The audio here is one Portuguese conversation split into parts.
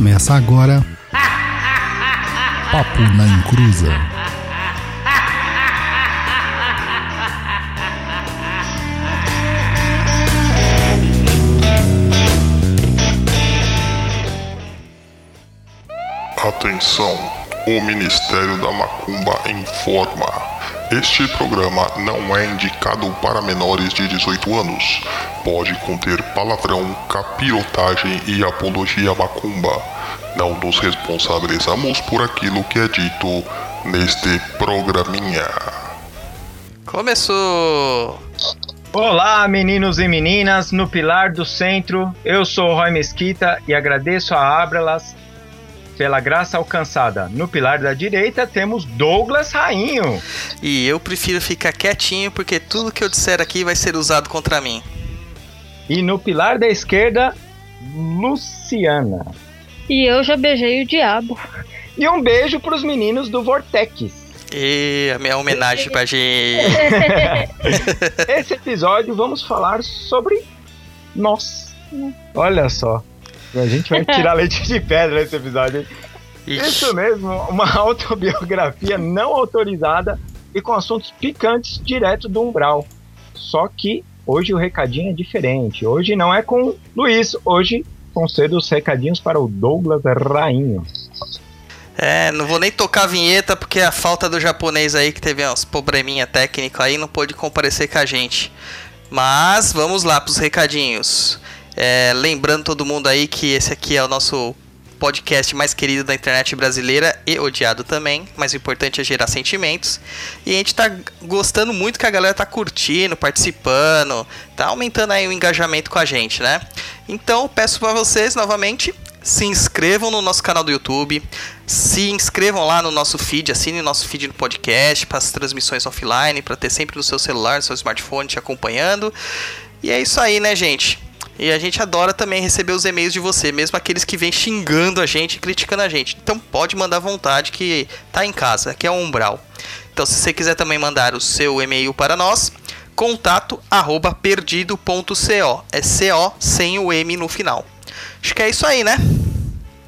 Começa agora. Papo na Encruza. Atenção, o Ministério da Macumba informa. Este programa não é indicado para menores de 18 anos. Pode conter palavrão, capirotagem e apologia macumba. Não nos responsabilizamos por aquilo que é dito neste programinha. Começou! Olá, meninos e meninas, no Pilar do Centro, eu sou o Roy Mesquita e agradeço a Abralas pela graça alcançada. No pilar da direita temos Douglas Rainho. E eu prefiro ficar quietinho porque tudo que eu disser aqui vai ser usado contra mim. E no pilar da esquerda, Luciana. E eu já beijei o diabo. E um beijo para os meninos do Vortex. E a minha homenagem pra gente. Esse episódio vamos falar sobre nós. Olha só. A gente vai tirar leite de pedra nesse episódio. Ixi. Isso mesmo, uma autobiografia não autorizada e com assuntos picantes direto do umbral. Só que hoje o recadinho é diferente. Hoje não é com Luiz, hoje vão ser os recadinhos para o Douglas Rainho. É, não vou nem tocar a vinheta porque a falta do japonês aí que teve uns probleminha técnico aí não pôde comparecer com a gente. Mas vamos lá pros recadinhos. É, lembrando todo mundo aí que esse aqui é o nosso podcast mais querido da internet brasileira e odiado também, mas o importante é gerar sentimentos. E a gente tá gostando muito que a galera tá curtindo, participando, tá aumentando aí o engajamento com a gente, né? Então, peço para vocês novamente se inscrevam no nosso canal do YouTube, se inscrevam lá no nosso feed, assinem nosso feed no podcast para as transmissões offline, para ter sempre no seu celular, no seu smartphone te acompanhando. E é isso aí, né, gente? E a gente adora também receber os e-mails de você, mesmo aqueles que vêm xingando a gente, criticando a gente. Então pode mandar à vontade que tá em casa, que é o Umbral. Então se você quiser também mandar o seu e-mail para nós, contato arroba perdido.co. É CO sem o M no final. Acho que é isso aí, né?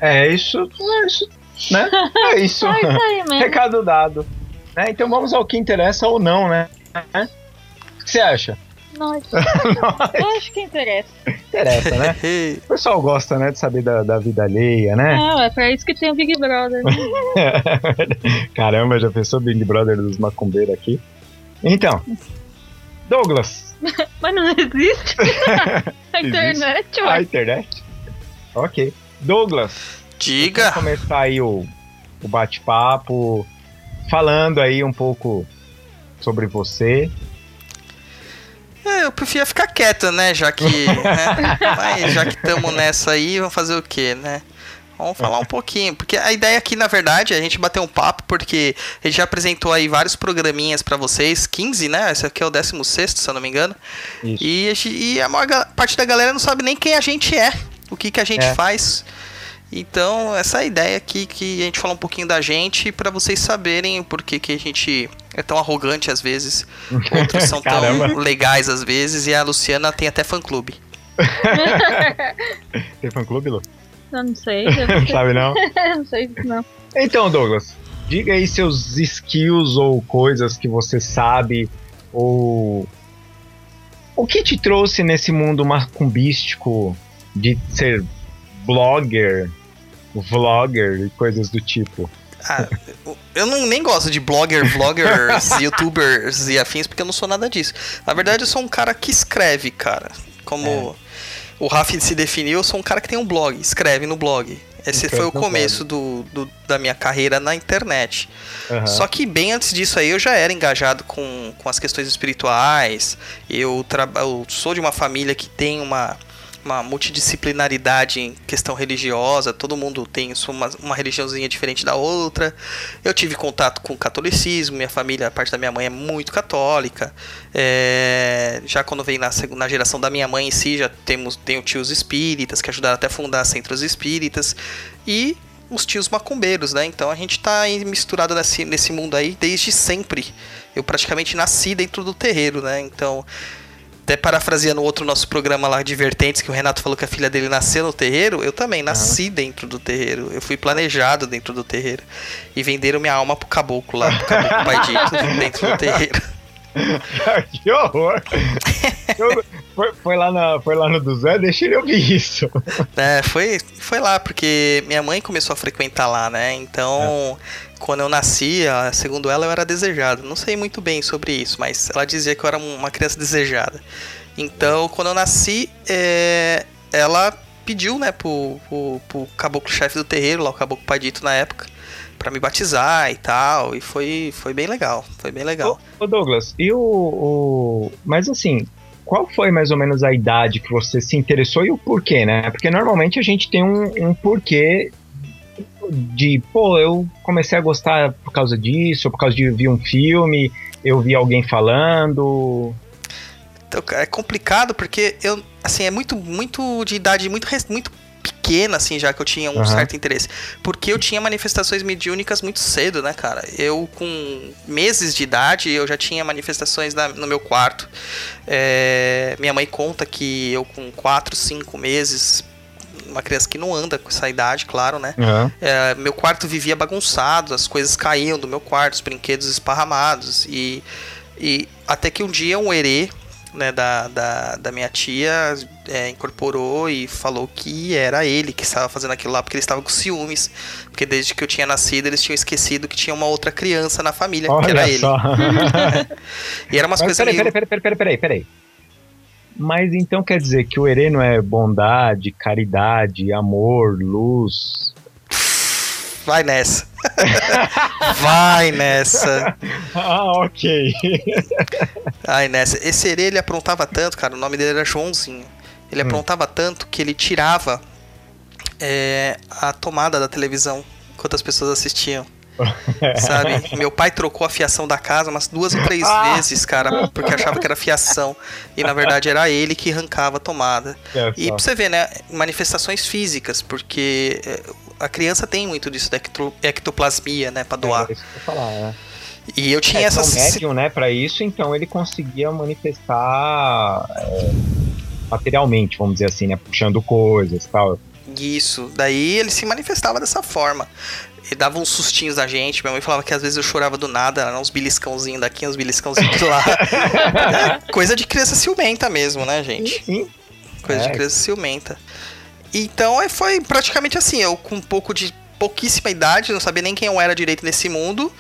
É isso, é isso, né? É isso. É isso aí mesmo. Recado dado. Né? Então vamos ao que interessa ou não, né? O que você acha? Nossa, Não, eu acho que interessa. interessa, né? O pessoal gosta, né, de saber da, da vida alheia, né? Não, é pra isso que tem o Big Brother. né? Caramba, já pensou Big Brother dos macumbeiros aqui? Então, Douglas, Mas não existe. A internet, a internet? Ok. Douglas, Diga. vamos começar aí o, o bate-papo, falando aí um pouco sobre você. É, eu preferia ficar quieto, né? Já que. né? Mas já que estamos nessa aí, vamos fazer o quê, né? Vamos falar um pouquinho, porque a ideia aqui, na verdade, é a gente bater um papo, porque a gente já apresentou aí vários programinhas pra vocês, 15, né? Esse aqui é o 16, se eu não me engano. Isso. E, e a maior parte da galera não sabe nem quem a gente é, o que, que a gente É. faz. Então, essa é a ideia aqui, que a gente fala um pouquinho da gente, pra vocês saberem o porquê que a gente é tão arrogante às vezes, outros são tão legais às vezes, e a Luciana tem até fã-clube. Tem fã-clube, Lu? Eu não sei. Eu não sei, Sabe não? não sei não. Então, Douglas, diga aí seus skills ou coisas que você sabe, ou o que te trouxe nesse mundo macumbístico de ser blogger, vlogger e coisas do tipo. Ah, eu não, nem gosto de blogger, vloggers, youtubers e afins, porque eu não sou nada disso. Na verdade, eu sou um cara que escreve, cara. Como o Rafi se definiu, eu sou um cara que tem um blog, escreve no blog. Esse foi o começo do, do- da minha carreira na internet. Aham. Só que bem antes disso aí eu já era engajado com, com as questões espirituais. Eu, traba- eu sou de uma família que tem uma, uma multidisciplinaridade em questão religiosa. Todo mundo tem uma, uma religiãozinha diferente da outra. Eu tive contato com o catolicismo. Minha família, a parte da minha mãe é muito católica. É, já quando veio na, na geração da minha mãe em si, já temos tenho tios espíritas que ajudaram até a fundar centros espíritas. E os tios macumbeiros, né? Então a gente tá misturado nesse, nesse mundo aí desde sempre. Eu praticamente nasci dentro do terreiro, né? Então Até parafraseando outro nosso programa lá, Divertentes, que o Renato falou que a filha dele nasceu no terreiro, eu também nasci uhum. dentro do terreiro. Eu fui planejado dentro do terreiro. E venderam minha alma pro caboclo lá, pro caboclo pai dito, dentro do terreiro. que horror! foi, foi, lá na, foi lá no do Zé, deixa ele ouvir isso. É, foi, foi lá, porque minha mãe começou a frequentar lá, né? Então, é. Quando eu nasci, segundo ela, eu era desejado. Não sei muito bem sobre isso, mas ela dizia que eu era uma criança desejada. Então, quando eu nasci, é, ela pediu, né, pro, pro, pro caboclo-chefe do terreiro, lá, o caboclo Padito na época, para me batizar e tal. E foi, foi bem legal. Foi bem legal. Ô, Douglas, e o, o. Mas assim, qual foi mais ou menos a idade que você se interessou e o porquê, né? Porque normalmente a gente tem um, um porquê de, pô, eu comecei a gostar por causa disso, por causa de ver um filme, eu vi alguém falando. Então, é complicado porque eu, assim, é muito, muito de idade muito, muito pequena, assim, já que eu tinha um uhum. certo interesse. Porque eu tinha manifestações mediúnicas muito cedo, né, cara? Eu, com meses de idade, eu já tinha manifestações na, no meu quarto. É, minha mãe conta que eu, com 4, 5 meses, uma criança que não anda com essa idade, claro, né? Uhum. É, meu quarto vivia bagunçado, as coisas caíam do meu quarto, os brinquedos esparramados. E, e até que um dia um herê né, da, da, da minha tia é, incorporou e falou que era ele que estava fazendo aquilo lá porque ele estava com ciúmes. Porque desde que eu tinha nascido eles tinham esquecido que tinha uma outra criança na família, Olha que era só. ele. e era umas Mas coisas. Peraí, meio... peraí, peraí, peraí, peraí, peraí. Mas então quer dizer que o Herê não é bondade, caridade, amor, luz, Vai nessa. Vai nessa. Ah, ok. Vai nessa. Esse Herê, ele aprontava tanto, cara. O nome dele era Joãozinho. Ele hum. aprontava tanto que ele tirava é, a tomada da televisão enquanto as pessoas assistiam. Sabe? Meu pai trocou a fiação da casa umas duas ou três ah! vezes, cara, porque achava que era fiação. E na verdade era ele que arrancava a tomada. É e pra você ver, né? Manifestações físicas, porque é, a criança tem muito disso da ectoplasmia, né, para doar. É, isso que eu falar, é. E eu tinha é, essa médium, né, para isso, então ele conseguia manifestar é, materialmente, vamos dizer assim, né, puxando coisas, tal. Isso. Daí ele se manifestava dessa forma. Ele dava uns sustinhos da gente. Minha mãe falava que às vezes eu chorava do nada, eram uns beliscãozinhos daqui, uns beliscãozinhos de lá. é coisa de criança ciumenta mesmo, né, gente? Sim. sim. Coisa é. de criança ciumenta. Então é, foi praticamente assim, eu com um pouco de pouquíssima idade, não sabia nem quem eu era direito nesse mundo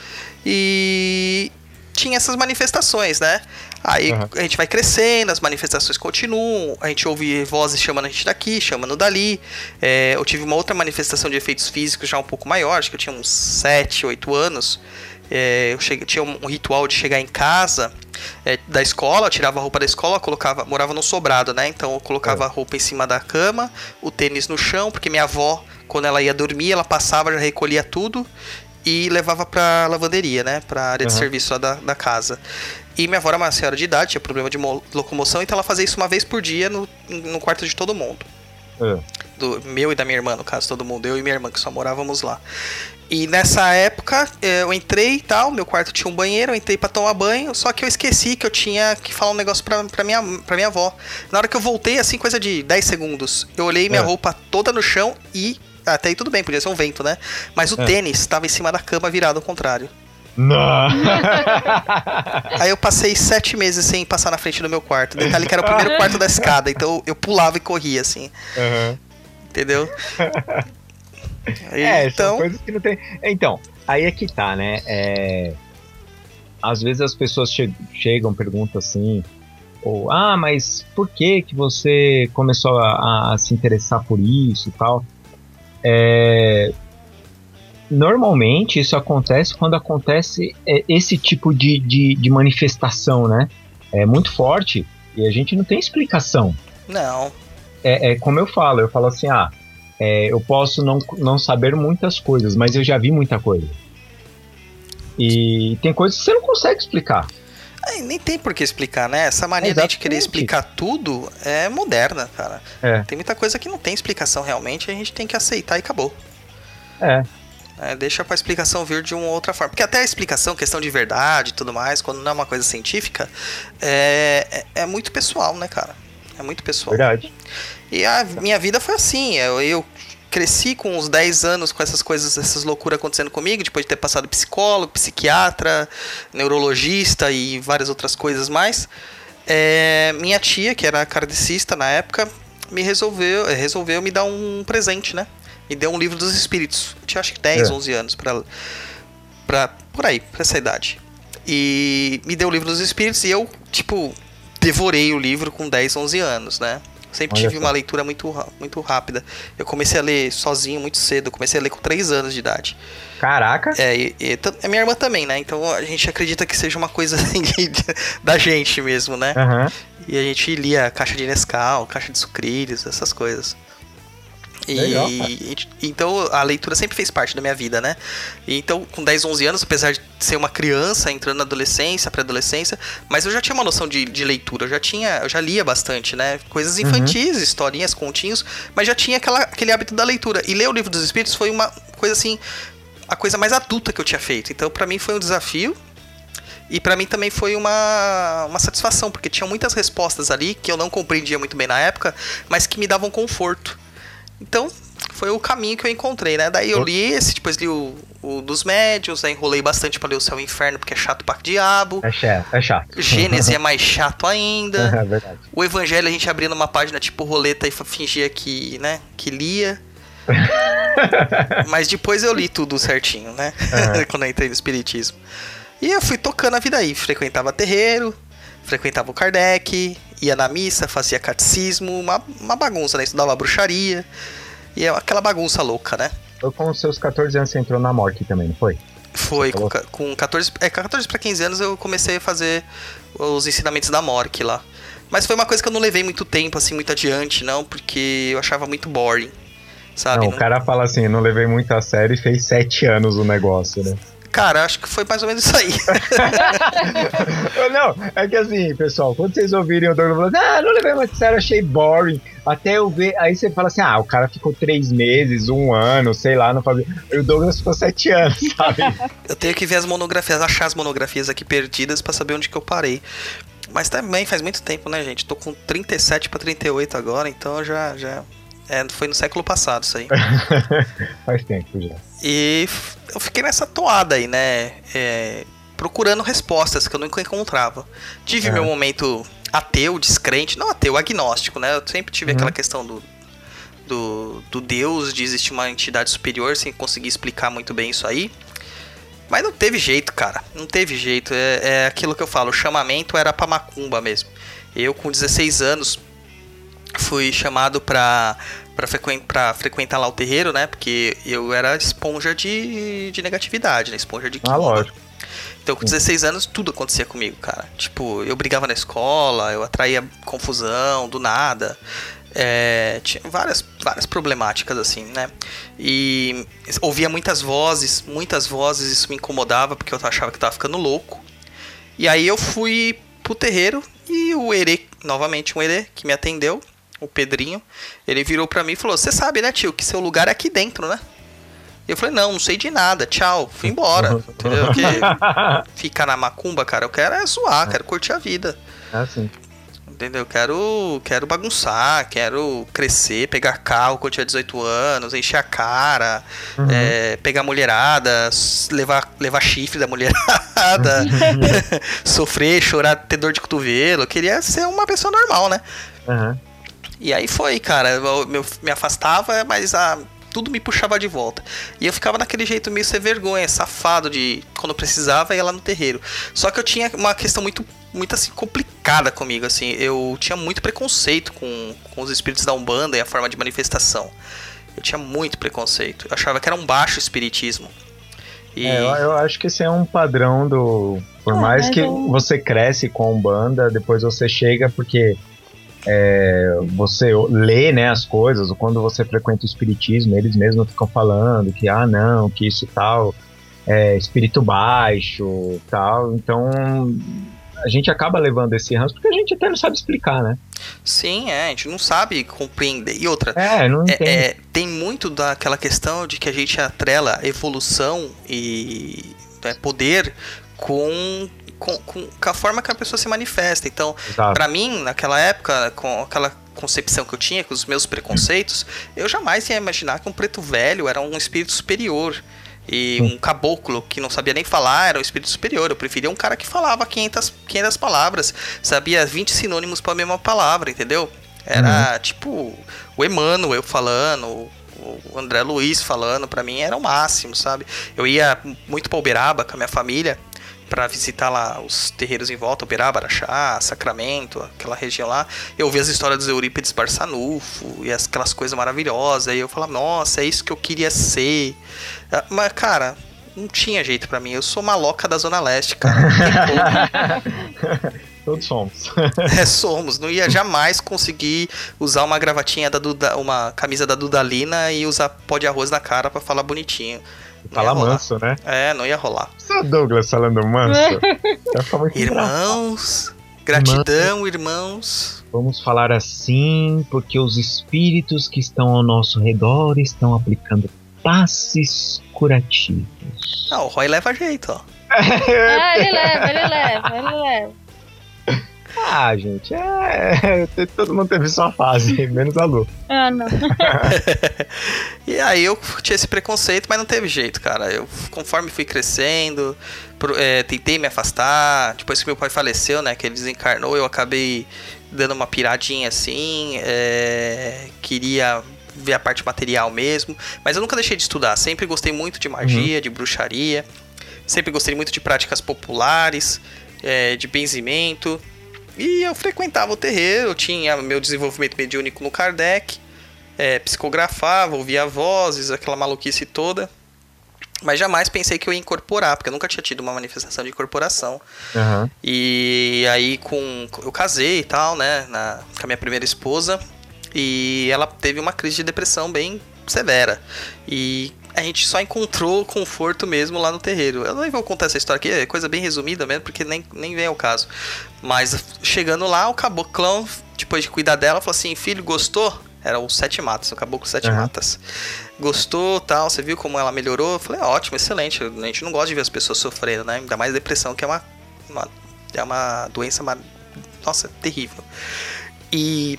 e tinha essas manifestações, né? Aí uhum. a gente vai crescendo, as manifestações continuam, a gente ouve vozes chamando a gente daqui, chamando dali. É, eu tive uma outra manifestação de efeitos físicos já um pouco maior, acho que eu tinha uns 7, 8 anos. É, eu cheguei, tinha um ritual de chegar em casa é, da escola, tirava a roupa da escola, colocava, morava no sobrado, né? Então eu colocava é. a roupa em cima da cama, o tênis no chão, porque minha avó, quando ela ia dormir, ela passava, já recolhia tudo e levava pra lavanderia, né? Pra área uhum. de serviço lá da, da casa. E minha avó era uma senhora de idade, tinha problema de locomoção, então ela fazia isso uma vez por dia no, no quarto de todo mundo. É. Do meu e da minha irmã, no caso, todo mundo. Eu e minha irmã, que só morávamos lá. E nessa época eu entrei e tal, meu quarto tinha um banheiro, eu entrei para tomar banho, só que eu esqueci que eu tinha que falar um negócio pra, pra, minha, pra minha avó. Na hora que eu voltei, assim, coisa de 10 segundos, eu olhei minha é. roupa toda no chão e. Até aí tudo bem, podia ser um vento, né? Mas o é. tênis estava em cima da cama virado ao contrário. Não. Aí eu passei sete meses sem passar na frente do meu quarto. Detalhe que era o primeiro quarto da escada, então eu pulava e corria, assim. Uhum. Entendeu? É, então... são coisas que não tem. Então, aí é que tá, né? É... Às vezes as pessoas che chegam, perguntam assim, ou ah, mas por que que você começou a, a se interessar por isso e tal? É... Normalmente isso acontece quando acontece é, esse tipo de, de, de manifestação, né? É muito forte e a gente não tem explicação. Não. É, é como eu falo, eu falo assim, ah, é, eu posso não, não saber muitas coisas, mas eu já vi muita coisa. E tem coisas que você não consegue explicar. Nem tem por que explicar, né? Essa mania de querer explicar tudo é moderna, cara. É. Tem muita coisa que não tem explicação realmente, a gente tem que aceitar e acabou. É. É, deixa pra explicação vir de uma outra forma. Porque até a explicação, questão de verdade e tudo mais, quando não é uma coisa científica, é, é, é muito pessoal, né, cara? É muito pessoal. Verdade. E a minha vida foi assim. Eu, eu cresci com uns 10 anos com essas coisas, essas loucuras acontecendo comigo, depois de ter passado psicólogo, psiquiatra, neurologista e várias outras coisas mais. É, minha tia, que era kardecista na época, me resolveu, resolveu me dar um presente, né? Me deu um livro dos espíritos. Eu tinha acho que 10, É. 11 anos pra, pra, por aí, pra essa idade. E me deu o livro dos espíritos e eu, tipo, devorei o livro com 10, 11 aanos, né? Sempre Olha tive só. uma leitura muito, muito rápida. Eu comecei a ler sozinho muito cedo. Eu comecei a ler com 3 anos de idade. Caraca. É, e, e a minha irmã também, né? Então a gente acredita que seja uma coisa assim, da gente mesmo, né? Aham. E a gente lia caixa de Nescau, caixa de sucrilhos, essas coisas. E, e- então a leitura sempre fez parte da minha vida, né? E então, com 10, 11 anos, apesar de ser uma criança entrando na adolescência, pré-adolescência, mas eu já tinha uma noção de, de leitura, eu já tinha, eu já lia bastante, né? Coisas infantis, historinhas, continhos, mas já tinha aquela, aquele hábito da leitura. E ler o livro dos espíritos foi uma coisa assim, a coisa mais adulta que eu tinha feito. Então, pra mim foi um desafio. E pra mim também foi uma, uma satisfação, porque tinha muitas respostas ali que eu não compreendia muito bem na época, mas que me davam conforto. Então, foi o caminho que eu encontrei, né? Daí eu li esse, depois li o, o dos médios, aí enrolei bastante pra ler o Céu e o Inferno, porque é chato pra diabo. É chato. É chato. Gênesis é mais chato ainda. É verdade. O Evangelho a gente abria numa página tipo roleta e fingia que, né, que lia. Mas depois eu li tudo certinho, né? Aham. Quando eu entrei no Espiritismo. E eu fui tocando a vida aí. Frequentava terreiro, frequentava o Kardec, ia na missa, fazia catecismo, uma, uma bagunça, né? Estudava bruxaria. E é aquela bagunça louca, né? Foi com os seus 14 anos você entrou na morte também, não foi? Foi, com, com 14, é, 14 para 15 anos eu comecei a fazer os ensinamentos da Mork lá. Mas foi uma coisa que eu não levei muito tempo, assim, muito adiante, não, porque eu achava muito boring, sabe? não, Não- o cara fala assim, não levei muito a sério e fez 7 anos o negócio, né? Cara, acho que foi mais ou menos isso aí. não, é que assim, pessoal, quando vocês ouvirem o Douglas falando, ah, não levei muito a sério, achei boring. Até eu ver, aí você fala assim, ah, o cara ficou três meses, um ano, sei lá, não fazia. E o Douglas ficou sete anos, sabe? eu tenho que ver as monografias, achar as monografias aqui perdidas pra saber onde que eu parei. Mas também faz muito tempo, né, gente? Tô com 37 pra 38 agora, então já já é, foi no século passado isso aí. Faz tempo já. E eu fiquei nessa toada aí, né? É, procurando respostas que eu nunca encontrava. Tive É. meu momento ateu, descrente, não ateu, agnóstico, né? Eu sempre tive Uhum. aquela questão do, do, do Deus, de existir uma entidade superior, sem conseguir explicar muito bem isso aí. Mas não teve jeito, cara. Não teve jeito. É, é aquilo que eu falo, o chamamento era pra macumba mesmo. Eu, com 16 anos, fui chamado pra, pra, frequen, pra frequentar lá o terreiro, né? Porque eu era esponja de, de negatividade, né? Esponja de Ah, lógico. Então, com 16 anos, tudo acontecia comigo, cara. Tipo, eu brigava na escola, eu atraía confusão do nada. É, tinha várias, várias problemáticas, assim, né? E ouvia muitas vozes, muitas vozes, isso me incomodava, porque eu achava que eu tava ficando louco. E aí eu fui pro terreiro e o Herê, novamente um Herê, que me atendeu, o Pedrinho, ele virou pra mim e falou: Você sabe, né, tio, que seu lugar é aqui dentro, né? Eu falei: Não, não sei de nada, tchau, fui embora. entendeu? Porque ficar na macumba, cara, eu quero é zoar, quero curtir a vida. É assim. Entendeu? Quero, quero bagunçar, quero crescer, pegar carro quando tiver 18 anos, encher a cara, Uhum. é, pegar mulherada, levar, levar chifre da mulherada, sofrer, chorar, ter dor de cotovelo. Eu queria ser uma pessoa normal, né? Aham. E aí foi, cara. Eu, me afastava, mas a, tudo me puxava de volta. E eu ficava naquele jeito meio sem vergonha, safado de quando precisava ia lá no terreiro. Só que eu tinha uma questão muito, muito assim, complicada comigo, assim. Eu tinha muito preconceito com, com os espíritos da Umbanda e a forma de manifestação. Eu tinha muito preconceito. Eu achava que era um baixo espiritismo. E É, eu, eu acho que esse é um padrão do. Por Ah, mais que eu- você cresce com banda, depois você chega porque é, você lê né, as coisas, ou quando você frequenta o espiritismo, eles mesmos ficam falando que, ah, não, que isso tal, é espírito baixo tal. Então, a gente acaba levando esse ranço porque a gente até não sabe explicar, né? Sim, é, a gente não sabe compreender. E outra, É, não é, é, tem muito daquela questão de que a gente atrela evolução e né, poder com, com, com, com a forma que a pessoa se manifesta. Então. Pra mim, naquela época, com aquela concepção que eu tinha, com os meus preconceitos, eu jamais ia imaginar que um preto velho era um espírito superior. E um caboclo que não sabia nem falar era um espírito superior. Eu preferia um cara que falava 500, 500 palavras, sabia 20 sinônimos para a mesma palavra, entendeu? Era tipo o Emmanuel falando, o André Luiz falando, pra mim era o máximo, sabe? Eu ia muito pra Uberaba com a minha família pra visitar lá os terreiros em volta, Uberaba, Araxá, Sacramento, aquela região lá. Eu ouvia as histórias dos Eurípides Barçanufo e as- aquelas coisas maravilhosas. E eu falava, nossa, é isso que eu queria ser. Ah, Mas, cara, não tinha jeito pra mim. Eu sou maloca da Zona Leste, cara. Todos somos. É, somos. Não ia jamais conseguir usar uma gravatinha da Duda, uma camisa da Dudalina e usar pó de arroz na cara pra falar bonitinho. Não Fala ia rolar. manso, né? É, não ia rolar. Só Douglas falando manso. Engraçado. Irmãos, gratidão, irmãos. Vamos falar assim, porque os espíritos que estão ao nosso redor estão aplicando passes curativos. Ah, o Roy leva jeito, ó. Ah, ele leva, ele leva, ele leva. Ah, gente, é. Todo mundo teve sua fase, menos a Lu. Ah, não. E aí eu tinha esse preconceito, mas não teve jeito, cara. Eu, conforme fui crescendo, pro- é, tentei me afastar. Depois que meu pai faleceu, né, que ele desencarnou, eu acabei dando uma piradinha assim. é, queria ver a parte material mesmo. Mas eu nunca deixei de estudar. Sempre gostei muito de magia, de bruxaria. Sempre gostei muito de práticas populares, é, de benzimento. E eu frequentava o terreiro, eu tinha meu desenvolvimento mediúnico no Kardec é, psicografava, ouvia vozes, aquela maluquice toda. Mas jamais pensei que eu ia incorporar, porque eu nunca tinha tido uma manifestação de incorporação. Aham. E aí com eu casei e tal, né, na, com a minha primeira esposa, e ela teve uma crise de depressão bem severa. E a gente só encontrou conforto mesmo lá no terreiro. Eu nem vou contar essa história aqui, é coisa bem resumida mesmo, porque nem, nem vem ao caso. Mas chegando lá, o caboclão, depois de cuidar dela, falou assim: Filho, gostou? Era o Sete Matas, o caboclo Sete Aham. Matas. Gostou, tal, você viu como ela melhorou? Eu falei: Ótimo, excelente. A gente não gosta de ver as pessoas sofrendo, né? Ainda mais depressão, que é uma, uma- é uma doença, ma- nossa, terrível. E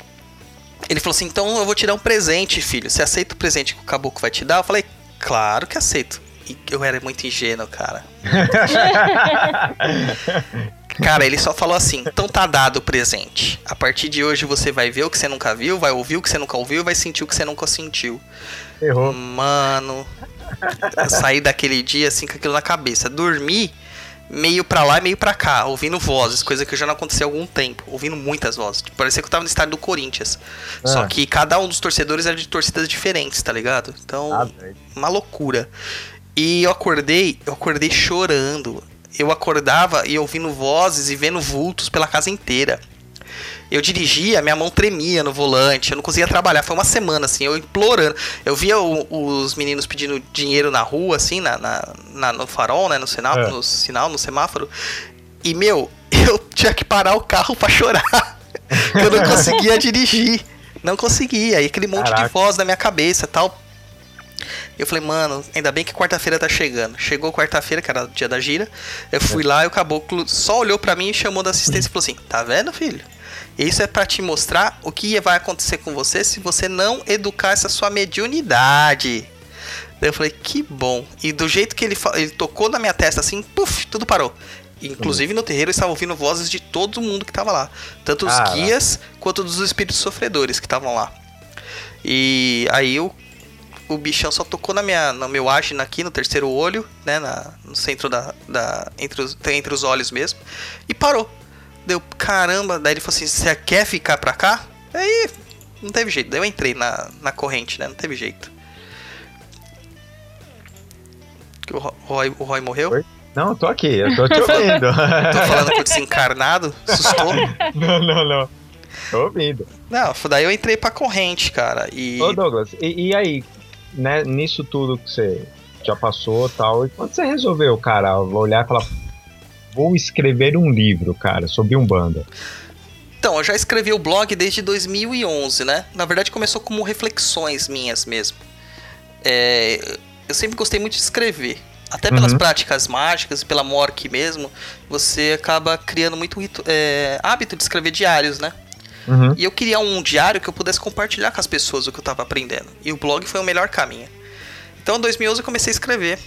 ele falou assim: Então eu vou te dar um presente, filho. Você aceita o presente que o caboclo vai te dar? Eu falei: Claro que aceito. E eu era muito ingênuo, cara. Cara, ele só falou assim: então tá dado o presente. A partir de hoje você vai ver o que você nunca viu, vai ouvir o que você nunca ouviu, vai sentir o que você nunca sentiu. Errou. Mano, eu saí daquele dia assim com aquilo na cabeça. Dormi meio pra lá e meio pra cá, ouvindo vozes, coisa que já não acontecia há algum tempo. Ouvindo muitas vozes. Tipo, parecia que eu tava no estádio do Corinthians. Só Ah. que cada um dos torcedores era de torcidas diferentes, tá ligado? Então Ah, uma loucura. E eu acordei, eu acordei chorando. Eu acordava e ouvindo vozes e vendo vultos pela casa inteira. Eu dirigia, minha mão tremia no volante, eu não conseguia trabalhar. Foi uma semana, assim, eu implorando. Eu via o- os meninos pedindo dinheiro na rua, assim, na, na- na- no farol, né? No sinal, É. no sinal, no semáforo. E, meu, eu tinha que parar o carro pra chorar. eu não conseguia dirigir. Não conseguia. E aquele monte de Caraca. voz na minha cabeça tal. Eu falei, mano, ainda bem que quarta-feira tá chegando. Chegou quarta-feira, que era o dia da gira. Eu fui lá e o caboclo só olhou pra mim e chamou da assistência e falou assim: Tá vendo, filho? Isso é pra te mostrar o que vai acontecer com você se você não educar essa sua mediunidade. Daí eu falei, que bom. E do jeito que ele, ele tocou na minha testa assim, puf, tudo parou. Inclusive no terreiro eu estava ouvindo vozes de todo mundo que tava lá. Tanto os Caraca. guias quanto dos espíritos sofredores que estavam lá. E aí o, o bichão só tocou na minha, no meu ágina aqui, no terceiro olho, né? na- no centro da. da entre, os, entre os olhos mesmo. E parou. Deu, caramba. Daí ele falou assim: Você quer ficar pra cá? Aí não teve jeito. Daí eu entrei na, na corrente, né? Não teve jeito. O Ro- Roy, o Roy morreu? Oi? Não, eu tô aqui, eu tô te ouvindo. Tô falando com o desencarnado? Assustou? não, não, não. Tô ouvindo. Não, daí eu entrei pra corrente, cara. E. Ô, Douglas, e, e aí, né, nisso tudo que você já passou e tal, e quando você resolveu, cara, olhar e falar, vou escrever um livro, cara, sobre Umbanda? Então, eu já escrevi o blog desde 2011, né? Na verdade, começou como reflexões minhas mesmo. É, eu sempre gostei muito de escrever. Até pelas Uhum. práticas mágicas e pela Mork mesmo, você acaba criando muito é, hábito de escrever diários, né? Uhum. E eu queria um diário que eu pudesse compartilhar com as pessoas o que eu tava aprendendo. E o blog foi o melhor caminho. Então, em 2011 eu comecei a escrever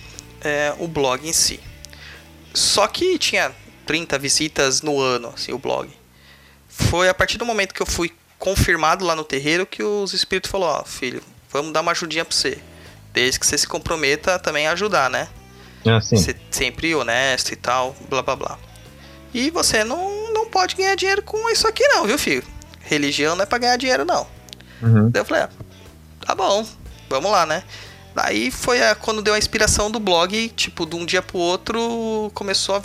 é, o blog em si. Só que tinha 30 visitas no ano, assim, o blog. Foi a partir do momento que eu fui confirmado lá no terreiro que os espíritos falaram, ó, filho, vamos dar uma ajudinha pra você. Desde que você se comprometa também a ajudar, né? Assim. Ser sempre honesto e tal, blá blá blá. E você não, não pode ganhar dinheiro com isso aqui não, viu, filho? Religião não é pra ganhar dinheiro, não. Uhum. Daí eu falei, ah, tá bom, vamos lá, né? Daí foi a- quando deu a inspiração do blog, tipo, de um dia pro outro começou a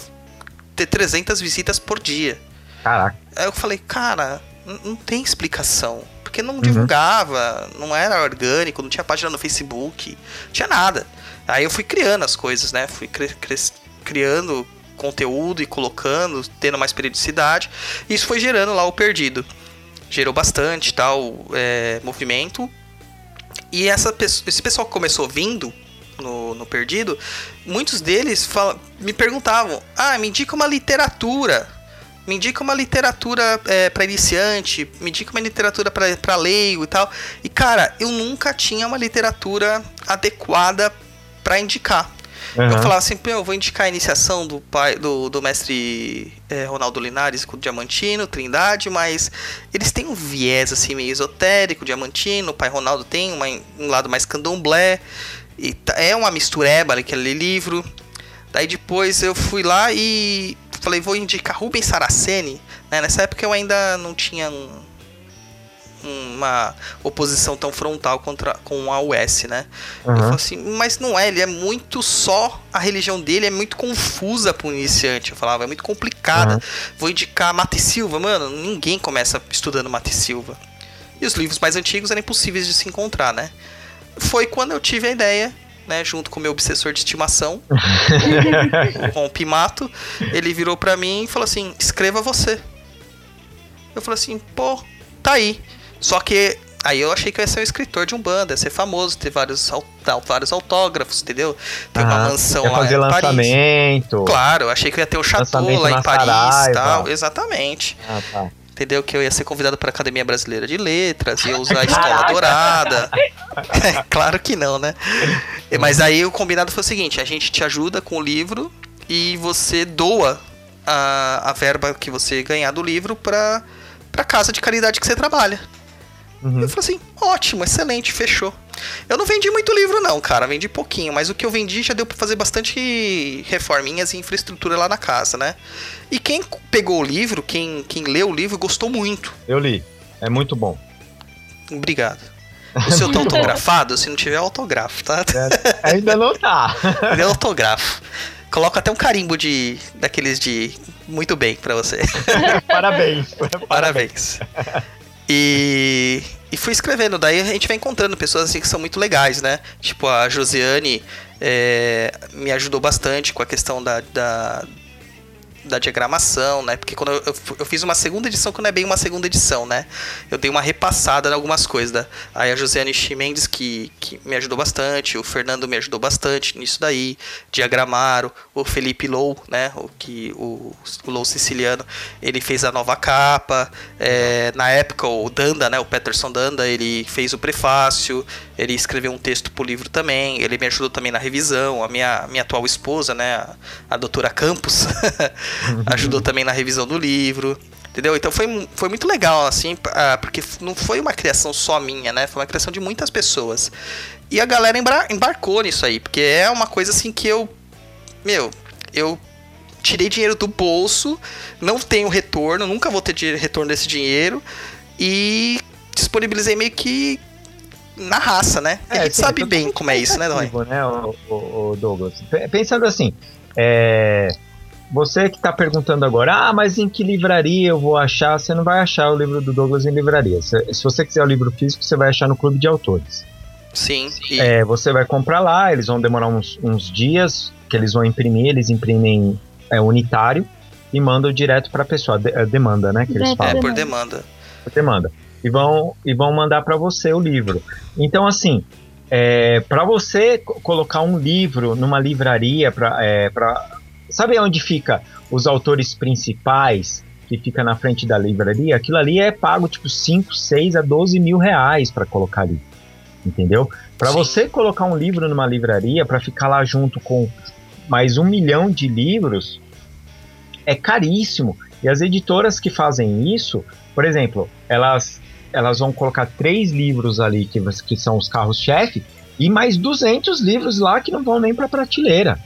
ter 300 visitas por dia. Caraca. Aí eu falei, cara, não tem explicação. Porque não divulgava, não era orgânico, não tinha página no Facebook, não tinha nada. Aí eu fui criando as coisas, né? Fui cre- cres- criando conteúdo e colocando, tendo mais periodicidade. E isso foi gerando lá o perdido. Gerou bastante tal é, movimento. E essa, esse pessoal que começou vindo no, no Perdido, muitos deles fala- me perguntavam: Ah, me indica uma literatura. Me indica uma literatura é, para iniciante, me indica uma literatura para leigo e tal. E cara, eu nunca tinha uma literatura adequada para indicar. Eu Aham. falava assim, "Pô, eu vou indicar a iniciação do pai do, do mestre é, Ronaldo Linares com o Diamantino, Trindade, mas eles têm um viés assim meio esotérico, Diamantino, o pai Ronaldo tem uma- um lado mais candomblé, e tá- é uma mistureba aquele livro. Daí depois eu fui lá e falei, vou indicar Rubens Saraceni, né? Nessa época eu ainda não tinha um- uma oposição tão frontal contra com a US, né? Eu Aham. falo assim, mas não é, ele é muito só, a religião dele é muito confusa para um iniciante. Eu falava, é muito complicada. Aham. Vou indicar Mate Silva, mano, ninguém começa estudando Mate Silva. E os livros mais antigos eram impossíveis de se encontrar, né? Foi quando eu tive a ideia, né, junto com o meu obsessor de estimação, o Ron Pimato, ele virou pra mim e falou assim: "Escreva você". Eu falei assim: "Pô, tá aí". Só que aí eu achei que eu ia ser um escritor de um banda, ia ser famoso, ter vários, vários autógrafos, entendeu? Ter uma Aham. mansão Ia lá fazer em Paris. lançamento. Claro, eu achei que eu ia ter o chateau Lançamento lá em Paris e tal. Exatamente. Ah, tá. Entendeu? Que eu ia ser convidado para a Academia Brasileira de Letras, ia usar a escola dourada. claro que não, né? Mas aí o combinado foi o seguinte: a gente te ajuda com o livro e você doa a, a verba que você ganhar do livro para para casa de caridade que você trabalha. Uhum. Eu falei assim, ótimo, excelente, fechou. Eu não vendi muito livro não, cara, vendi pouquinho, mas o que eu vendi já deu pra fazer bastante reforminhas e infraestrutura lá na casa, né? E quem pegou o livro, quem, quem leu o livro, gostou muito. Eu li. É muito bom. Obrigado. O seu tá autografado? Se não tiver, autografo, tá? É, ainda não tá. Ele é autografo. Coloca até um carimbo de daqueles de muito bem pra você. Parabéns. Parabéns. E, e fui escrevendo, daí a gente vai encontrando pessoas assim que são muito legais, né? Tipo, a Josiane é, me ajudou bastante com a questão da, da, da diagramação, né? Porque quando eu, eu, eu fiz uma segunda edição, que não é bem uma segunda edição, né? Eu dei uma repassada em algumas coisas. Da, aí a Josiane Chimendes, que, que me ajudou bastante, o Fernando me ajudou bastante nisso daí, diagramaram, o Felipe Low, né? O, que, o, o Low siciliano, ele fez a nova capa. é, na época, o Danda, né? O Peterson Danda, ele fez o prefácio, ele escreveu um texto pro livro também, ele me ajudou também na revisão. A minha, minha atual esposa, né? A, doutora Campos, ajudou também na revisão do livro. Entendeu? Então foi, foi muito legal, assim, ah, porque não foi uma criação só minha, né? Foi uma criação de muitas pessoas. E a galera embarcou nisso aí, porque é uma coisa assim que eu. Meu, eu tirei dinheiro do bolso, não tenho retorno, nunca vou ter retorno desse dinheiro, e disponibilizei meio que na raça, né? a gente sim, sabe bem como é isso, né, Dói? né, o, o- o Douglas? Pensando assim, é, você que tá perguntando agora, ah, mas em que livraria eu vou achar? Você não vai achar o livro do Douglas em livraria. Se, se você quiser o livro físico, você vai achar no Clube de Autores. Sim, e- É, você vai comprar lá, eles vão demorar uns, uns dias, que eles vão imprimir, eles imprimem é unitário e mandam direto para a pessoa, de, é demanda, né, que eles É, É, falam, por demanda. por demanda. E vão e vão mandar para você o livro. Então assim, é, para você co- colocar um livro numa livraria para é, pra- sabe onde fica os autores principais que fica na frente da livraria? Aquilo ali é pago tipo 5, 6 a 12 mil reais para colocar ali. Entendeu? Para você colocar um livro numa livraria para ficar lá junto com mais um milhão de livros é caríssimo. E as editoras que fazem isso, por exemplo, elas elas vão colocar três livros ali que, que são os carros-chefe e mais 200 livros lá que não vão nem para prateleira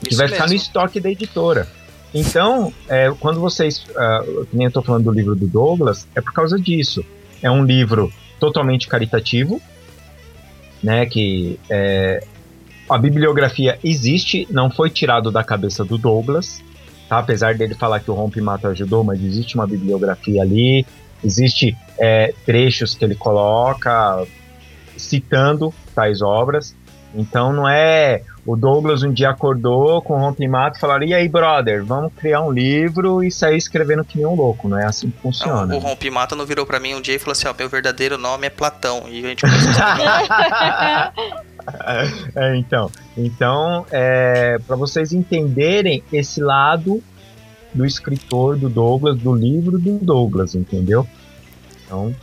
que Isso vai ficar no mesmo. estoque da editora. Então, é, quando vocês. que nem eu tô falando do livro do Douglas, é por causa disso. É um livro totalmente caritativo, né? Que é, a bibliografia existe, não foi tirado da cabeça do Douglas, tá? Apesar dele falar que o Rompe Mato ajudou, mas existe uma bibliografia ali, existe é, trechos que ele coloca citando tais obras. Então não é o Douglas um dia acordou com o Rompimato e falaram: E aí, brother, vamos criar um livro e sair escrevendo que nem um louco. Não é assim que Não, funciona. o Rompimata não virou pra mim um dia e falou assim, ó, meu verdadeiro nome é Platão. E a gente começou a É, então, então é, para vocês entenderem esse lado do escritor do Douglas, do livro do Douglas, entendeu? Então,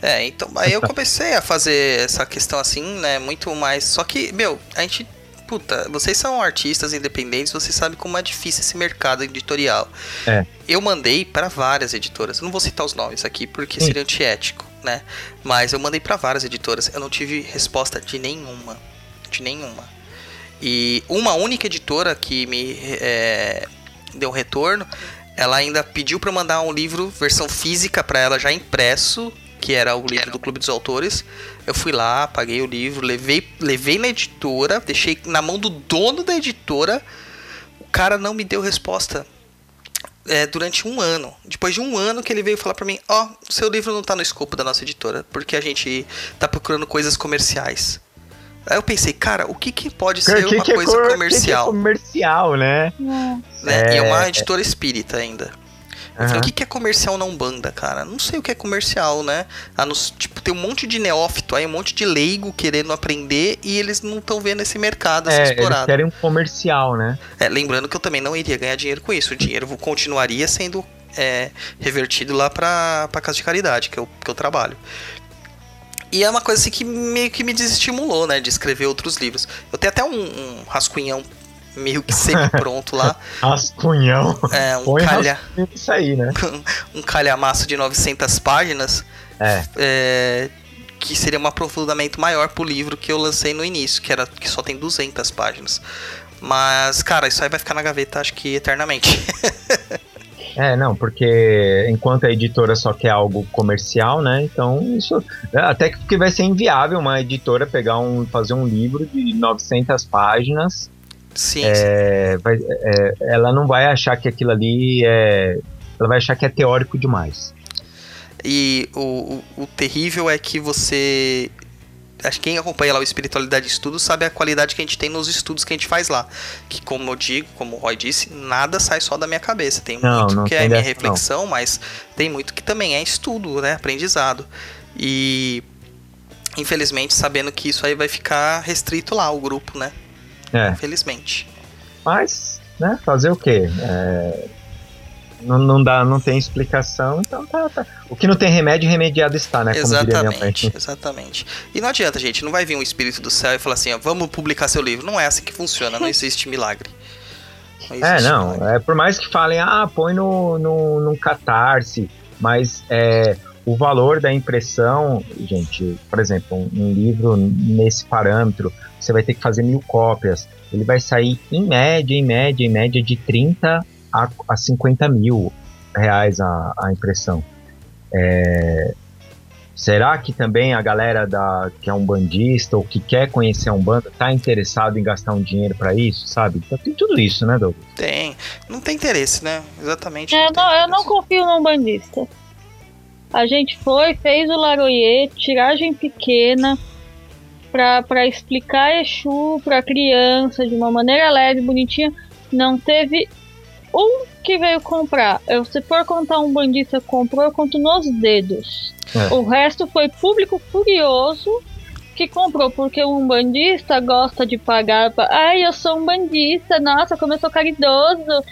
É, então, aí eu comecei a fazer essa questão assim, né, muito mais. Só que, meu, a gente. Puta, vocês são artistas independentes, vocês sabem como é difícil esse mercado editorial. É. Eu mandei para várias editoras. Não vou citar os nomes aqui porque Sim. seria antiético, né? Mas eu mandei para várias editoras. Eu não tive resposta de nenhuma. De nenhuma. E uma única editora que me é, deu retorno, ela ainda pediu para mandar um livro, versão física para ela já impresso, que era o livro do Clube dos Autores. Eu fui lá, paguei o livro, levei, levei na editora, deixei na mão do dono da editora. O cara não me deu resposta é, durante um ano. Depois de um ano que ele veio falar pra mim, ó, seu livro não tá no escopo da nossa editora, porque a gente tá procurando coisas comerciais. Aí eu pensei, cara, o que, que pode ser que uma que é coisa cor- que que é comercial? comercial, né? Né? E é uma É. editora espírita ainda. Eu Aham. falei, o que, que é comercial não banda, cara? Não sei o que é comercial, né? Nos- tipo, tem um monte de neófito aí, um monte de leigo querendo aprender e eles não estão vendo esse mercado É, eles explorado. querem um comercial, né? É, lembrando que eu também não iria ganhar dinheiro com isso. O dinheiro continuaria sendo é, revertido lá pra, pra casa de caridade, que eu, que eu trabalho. E é uma coisa assim que meio que me desestimulou, né? De escrever outros livros. Eu tenho até um, um rascunhão meio que semi-pronto lá. Rascunhão. É, um, Põe calha, isso aí, né? um calhamaço de 900 páginas. É. é, que seria um aprofundamento maior pro livro que eu lancei no início, que era que só tem 200 páginas. Mas, cara, isso aí vai ficar na gaveta, acho que eternamente. É, não, porque enquanto a editora só quer algo comercial, né? Então isso até que vai ser inviável uma editora pegar um fazer um livro de 900 páginas, Sim, sim. é, vai- é, ela não vai achar que aquilo ali é, ela vai achar que é teórico demais. E o, o, o terrível é que você. Acho que quem acompanha lá o Espiritualidade de Estudo sabe a qualidade que a gente tem nos estudos que a gente faz lá. Que, como eu digo, como o Roy disse, nada sai só da minha cabeça. Tem Não, muito não que é minha dessa, não. reflexão, mas tem muito que também é estudo, né? Aprendizado. E. Infelizmente, sabendo que isso aí vai ficar restrito lá, o grupo, né? É, Infelizmente. mas, né? Fazer o quê? É, não, não dá, não tem explicação, então tá, tá. O que não tem remédio, remediado está, né? Como diria minha mãe. Exatamente, exatamente. E não adianta, gente, não vai vir um espírito do céu e falar assim, ó, vamos publicar seu livro. Não é assim que funciona, não existe milagre. É, existe não. milagre. É, por mais que falem, ah, põe no, no, num catarse, mas é, o valor da impressão, gente, por exemplo, um, um livro nesse parâmetro, você vai ter que fazer mil cópias. Ele vai sair em média, em média, em média de 30 a, a 50 mil reais a, a impressão. É, será que também a galera da, que é um bandista ou que quer conhecer a Umbanda está interessado em gastar um dinheiro para isso, sabe? Então, tem tudo isso, né, Douglas? Tem. Não tem interesse, né? Exatamente. É, não, eu não confio num bandista. A gente foi, fez o Laroyer, tiragem pequena, pra, pra explicar Exu pra criança de uma maneira leve, bonitinha. não teve um que veio comprar. Eu, se for contar um bandista comprou, eu conto nos dedos. É. O resto foi público curioso que comprou, porque um bandista gosta de pagar. pra- Ai, eu sou um bandista, nossa, como eu sou caridoso.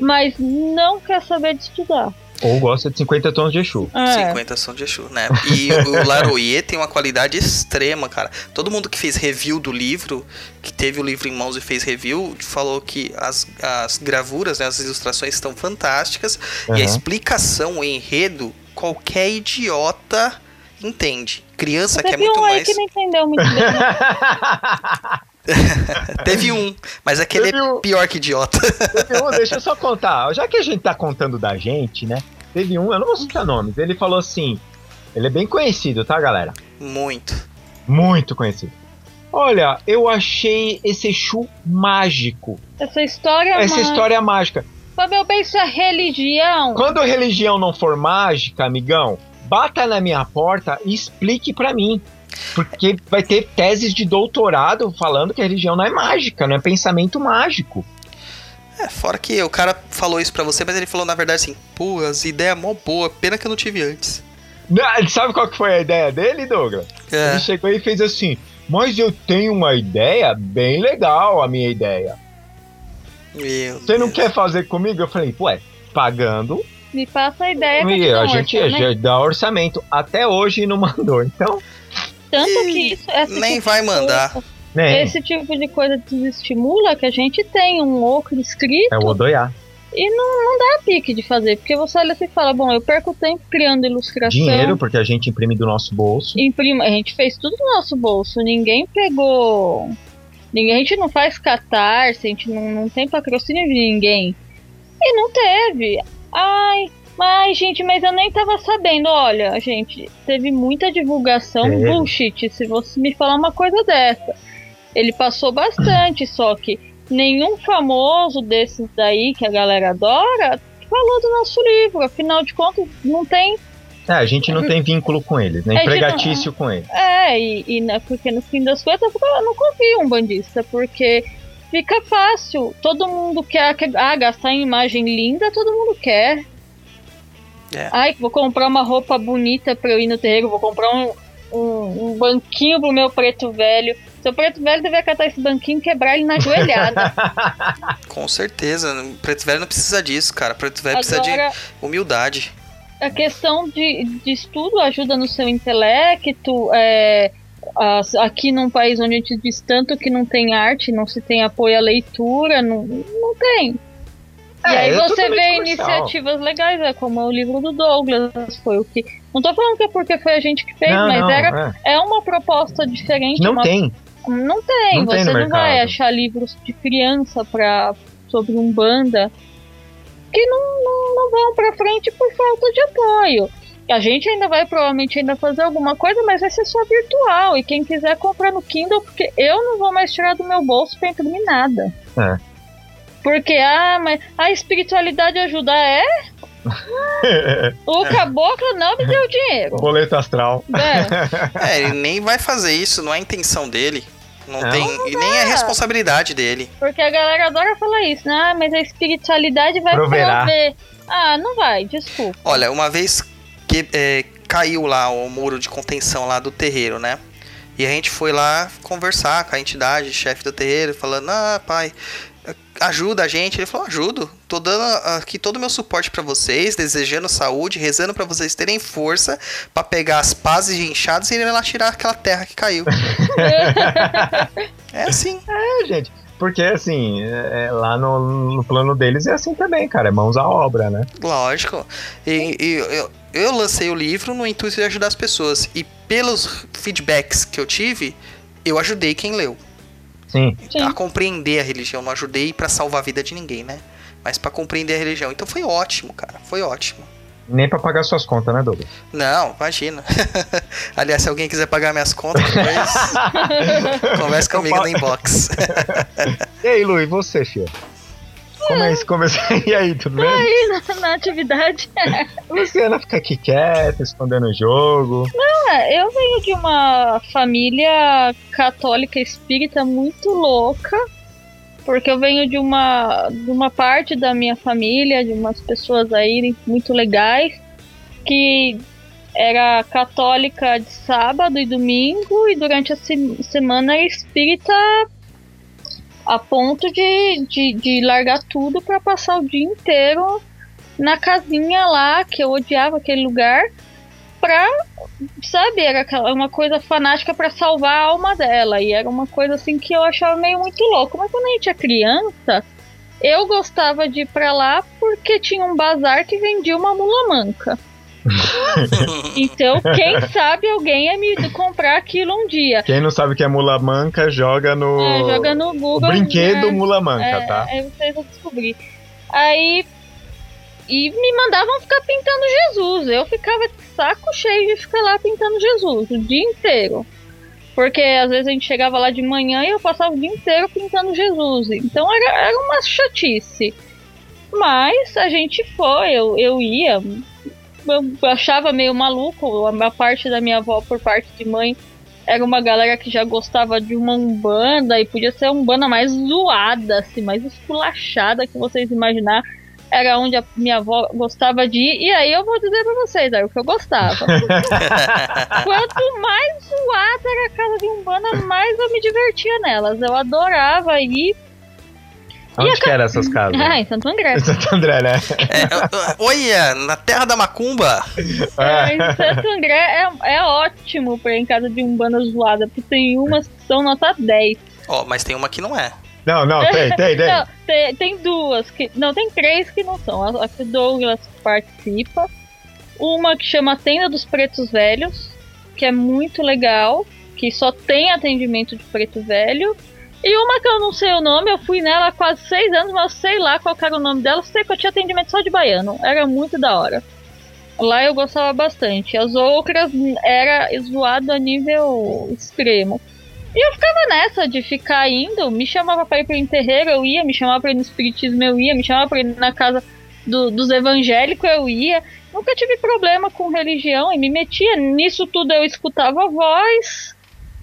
Mas não quer saber de estudar. Ou gosta de 50 tons de Exu. É. 50 são de Exu, né? E o Laroye tem uma qualidade extrema, cara. Todo mundo que fez review do livro, que teve o livro em mãos e fez review, falou que as, as gravuras, né, as ilustrações estão fantásticas. E a explicação, o enredo, qualquer idiota entende. Criança quer Teve muito um aí mais. que não entendeu muito bem. Teve um, mas aquele Teve é um. pior que idiota. Teve um, deixa eu só contar. Já que a gente tá contando da gente, né? Teve um, eu não vou citar nomes. Ele falou assim. Ele é bem conhecido, tá, galera? muito. Muito conhecido. Olha, eu achei esse Exu mágico. Essa história. Essa mano, história é mágica. Mas eu penso a religião. Quando a religião não for mágica, amigão, bata na minha porta e explique pra mim. Porque vai ter teses de doutorado falando que a religião não é mágica, não é pensamento mágico. É, fora que o cara falou isso pra você, mas ele falou na verdade assim: pô, as ideias mó boa, pena que eu não tive antes. Não, Sabe qual que foi a ideia dele, Douglas? É. Ele chegou e fez assim: Mas eu tenho uma ideia bem legal, a minha ideia. Meu Você não Deus. quer fazer comigo? Eu falei, ué, pagando, Me passa a ideia e a gente orçamento. já dá orçamento. Até hoje não mandou, então, Tanto que isso. essa nem tipo vai mandar. coisa- né? Esse tipo de coisa desestimula que a gente tem um ocro escrito É o Odoiá. e não, não dá pique de fazer. Porque você olha assim e fala, bom, eu perco tempo criando ilustração. Dinheiro, porque a gente imprime do nosso bolso. Imprima, a gente fez tudo no nosso bolso, ninguém pegou. Ninguém, a gente não faz catarse, a gente não, não tem patrocínio de ninguém. E não teve. Ai, mas gente, mas eu nem tava sabendo. Olha, gente, teve muita divulgação Teve. bullshit. Se você me falar uma coisa dessa, ele passou bastante, só que nenhum famoso desses daí que a galera adora falou do nosso livro. Afinal de contas, não tem É, a gente não tem vínculo com eles, né? É, Empregatício com eles. É, e, e né, porque no fim das contas eu não confio em um bandista, porque fica fácil. Todo mundo quer, quer- ah, gastar em imagem linda, todo mundo quer. É. Ai, vou comprar uma roupa bonita pra eu ir no terreiro, vou comprar um, um, um banquinho pro meu preto velho. Seu preto velho deve catar esse banquinho e quebrar ele na joelhada. Com certeza. o Preto Velho não precisa disso, cara. Preto Velho precisa de Agora, humildade. a questão de, de estudo ajuda no seu intelecto. É, aqui num país onde a gente diz tanto que não tem arte, não se tem apoio à leitura, não, não tem. E É, aí é você vê comercial. iniciativas legais, é como o livro do Douglas, foi o que. Não tô falando que é porque foi a gente que fez, não, mas não, era, é. é uma proposta diferente. Não uma- tem. Não tem, Não tem você no não vai achar livros de criança pra, sobre Umbanda que não, não, não vão pra frente por falta de apoio. A gente ainda vai provavelmente ainda fazer alguma coisa, mas vai ser só virtual. E quem quiser comprar no Kindle, porque eu não vou mais tirar do meu bolso pra imprimir nada. É. Porque, ah, mas a espiritualidade ajuda. É? O caboclo não me deu dinheiro. Boleto astral. É. É, ele nem vai fazer isso, não é a intenção dele. Não, Não, tem. e nem é é. responsabilidade dele. Porque a galera adora falar isso, né? Ah, mas a espiritualidade vai Proverá. prover. Ah, não vai, desculpa. Olha, uma vez que é, caiu lá o muro de contenção lá do terreiro, né? E a gente foi lá conversar com a entidade, chefe do terreiro, falando, ah, pai, ajuda a gente. Ele falou, ajudo, tô dando aqui todo o meu suporte pra vocês, desejando saúde, rezando pra vocês terem força pra pegar as pás e enxadas e ir lá tirar aquela terra que caiu. é assim. É, gente. Porque, assim, é- é, lá no, no plano deles é assim também, cara. É mãos à obra, né? Lógico. E, e eu, eu lancei o livro no intuito de ajudar as pessoas. E pelos feedbacks que eu tive, eu ajudei quem leu. Sim. Sim. A compreender a religião. Não ajudei pra salvar a vida de ninguém, né? Mas pra compreender a religião. Então foi ótimo, cara. Foi ótimo. Nem pra pagar suas contas, né, Douglas? Não, imagina. Aliás, se alguém quiser pagar minhas contas, depois converse comigo no inbox. E aí, Lu, e você, filha? Como é isso? Começou... E aí, tudo bem? Aí na, na atividade. Luciana fica aqui quieta, escondendo o jogo. É, eu venho de uma família católica espírita muito louca. porque eu venho de uma, de uma parte da minha família, de umas pessoas aí muito legais, que era católica de sábado e domingo, e durante a se semana era espírita a ponto de, de, de largar tudo para passar o dia inteiro na casinha lá, que eu odiava aquele lugar, pra, sabe, era uma coisa fanática para salvar a alma dela. E era uma coisa assim que eu achava meio muito louco. Mas quando a gente é criança, eu gostava de ir pra lá porque tinha um bazar que vendia uma mula manca. então, quem sabe alguém ia me comprar aquilo um dia. Quem não sabe o que é mula manca, joga no. É, joga no Google. O brinquedo né? mula manca, é, tá? Aí vocês vão descobrir. Aí. E me mandavam ficar pintando Jesus. Eu ficava de saco cheio de ficar lá pintando Jesus o dia inteiro. Porque às vezes a gente chegava lá de manhã e eu passava o dia inteiro pintando Jesus. Então era, era uma chatice. Mas a gente foi, eu, eu ia, eu achava meio maluco. A parte da minha avó, por parte de mãe, era uma galera que já gostava de uma umbanda e podia ser a umbanda mais zoada, assim, mais esculachada que vocês imaginar. Era onde a minha avó gostava de ir. E aí eu vou dizer pra vocês, era o que eu gostava. Quanto mais zoada era a casa de umbanda, mais eu me divertia nelas. Eu adorava ir Onde que eram essas casas? Ah, em Santo André. Em Santo André, né? É, olha, na terra da macumba. É, em Santo André é, é ótimo pra ir em casa de umbanda zoada, porque tem umas que são nota 10. Ó, oh, mas tem uma que não é. Não, não, tem, tem, tem. não, tem, tem duas, que, não, tem três que não são. A, a que Douglas participa. Uma que chama Tenda dos Pretos Velhos, que é muito legal, que só tem atendimento de preto velho. E uma que eu não sei o nome, eu fui nela há quase seis anos, mas eu sei lá qual era o nome dela, sei que eu tinha atendimento só de baiano. Era muito da hora. Lá eu gostava bastante. As outras era zoado a nível extremo. E eu ficava nessa de ficar indo, me chamava pra ir pro enterreiro, eu ia, me chamava pra ir no espiritismo, eu ia, me chamava pra ir na casa do, dos evangélicos, eu ia. Nunca tive problema com religião e me metia. Nisso tudo eu escutava a voz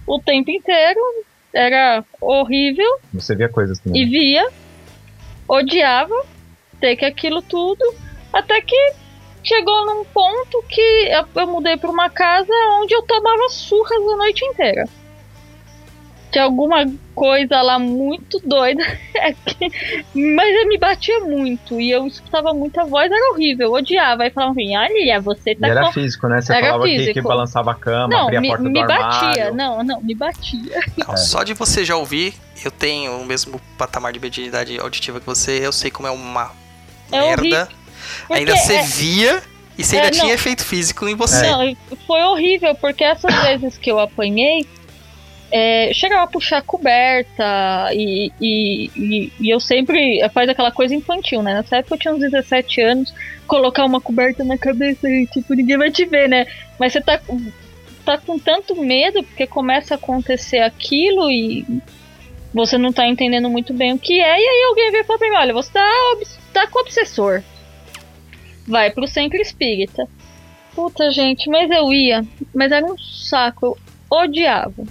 o tempo inteiro, era horrível. Você via coisas também. E via, odiava ter que aquilo tudo, até que chegou num ponto que eu, eu mudei para uma casa onde eu tomava surras a noite inteira. Tinha alguma coisa lá muito doida, mas eu me batia muito e eu escutava muita voz, era horrível, eu odiava. Aí falavam assim: olha, você tá. E era com... físico, né? Você Era falava que, físico. que balançava a cama, Não, abria a me, porta do me armário. batia, não, não, me batia. Não, Só de você já ouvir, eu tenho o mesmo patamar de mediunidade auditiva que você, eu sei como é uma É merda. Ainda você é- via e você É, ainda tinha não. efeito físico em você. Não, foi horrível, porque essas vezes que eu apanhei, é, chegava a puxar a coberta e, e, e, e eu sempre faz aquela coisa infantil, né? Nessa época eu tinha uns 17 anos, colocar uma coberta na cabeça e tipo, ninguém vai te ver, né? Mas você tá, tá com tanto medo porque começa a acontecer aquilo e você não tá entendendo muito bem o que é, e aí alguém vem e fala pra mim, olha, você tá, tá com obsessor. Vai pro centro espírita. Puta, gente, mas eu ia, mas era um saco, eu odiava.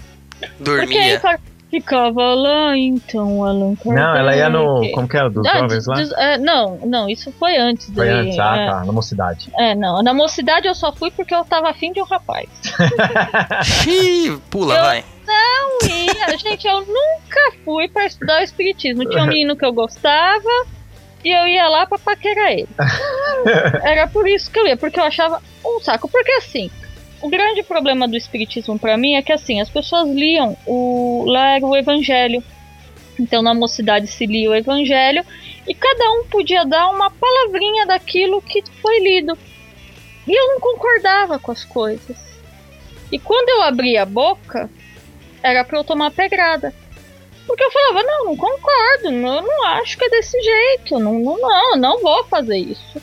Porque aí Dormia. ficava lá, então, Allan Não, ela ia no. Kardec. Como que era? Dos Ah, jovens lá? des- é, não, não, isso foi antes. Foi daí, antes, ah, é, tá, na mocidade. é, não. Na mocidade eu só fui porque eu tava afim de um rapaz. Pula, Eu- vai. Não ia, gente, eu nunca fui pra estudar o espiritismo. Tinha um menino que eu gostava e eu ia lá pra paquerar ele. Era por isso que eu ia, porque eu achava um saco. Porque assim, o grande problema do espiritismo pra mim é que assim, as pessoas liam o lá era o evangelho. Então na mocidade se lia o evangelho e cada um podia dar uma palavrinha daquilo que foi lido. E eu não concordava com as coisas. E quando eu abria a boca, era pra eu tomar pedrada. Porque eu falava, não, não concordo, não, eu não acho que é desse jeito, não, não, não, não vou fazer isso.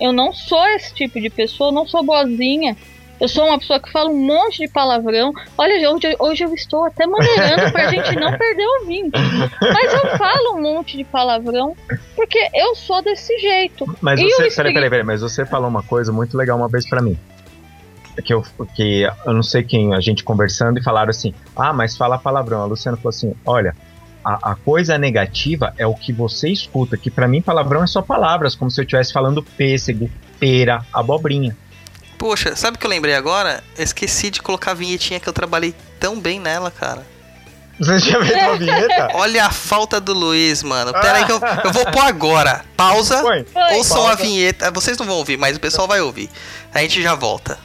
Eu não sou esse tipo de pessoa, eu não sou boazinha. Eu sou uma pessoa que fala um monte de palavrão. Olha, hoje, hoje eu estou até maneirando pra gente não perder o. Mas eu falo um monte de palavrão porque eu sou desse jeito. Mas E você, peraí, espírito? peraí, peraí, mas você falou uma coisa muito legal uma vez pra mim. Que eu, que eu não sei quem, a gente conversando e falaram assim: ah, mas fala palavrão. A Luciana falou assim: olha, A, a coisa negativa é o que você escuta, que pra mim palavrão é só palavras, como se eu estivesse falando pêssego, pera, abobrinha. Poxa, sabe o que eu lembrei agora? Eu esqueci de colocar a vinhetinha que eu trabalhei tão bem nela, cara. Você já fez uma vinheta? Olha a falta do Luiz, mano. Pera aí que eu, eu vou pôr agora. Pausa. Foi. Ouçam Pausa. a vinheta. Vocês não vão ouvir, mas o pessoal vai ouvir. A gente já volta.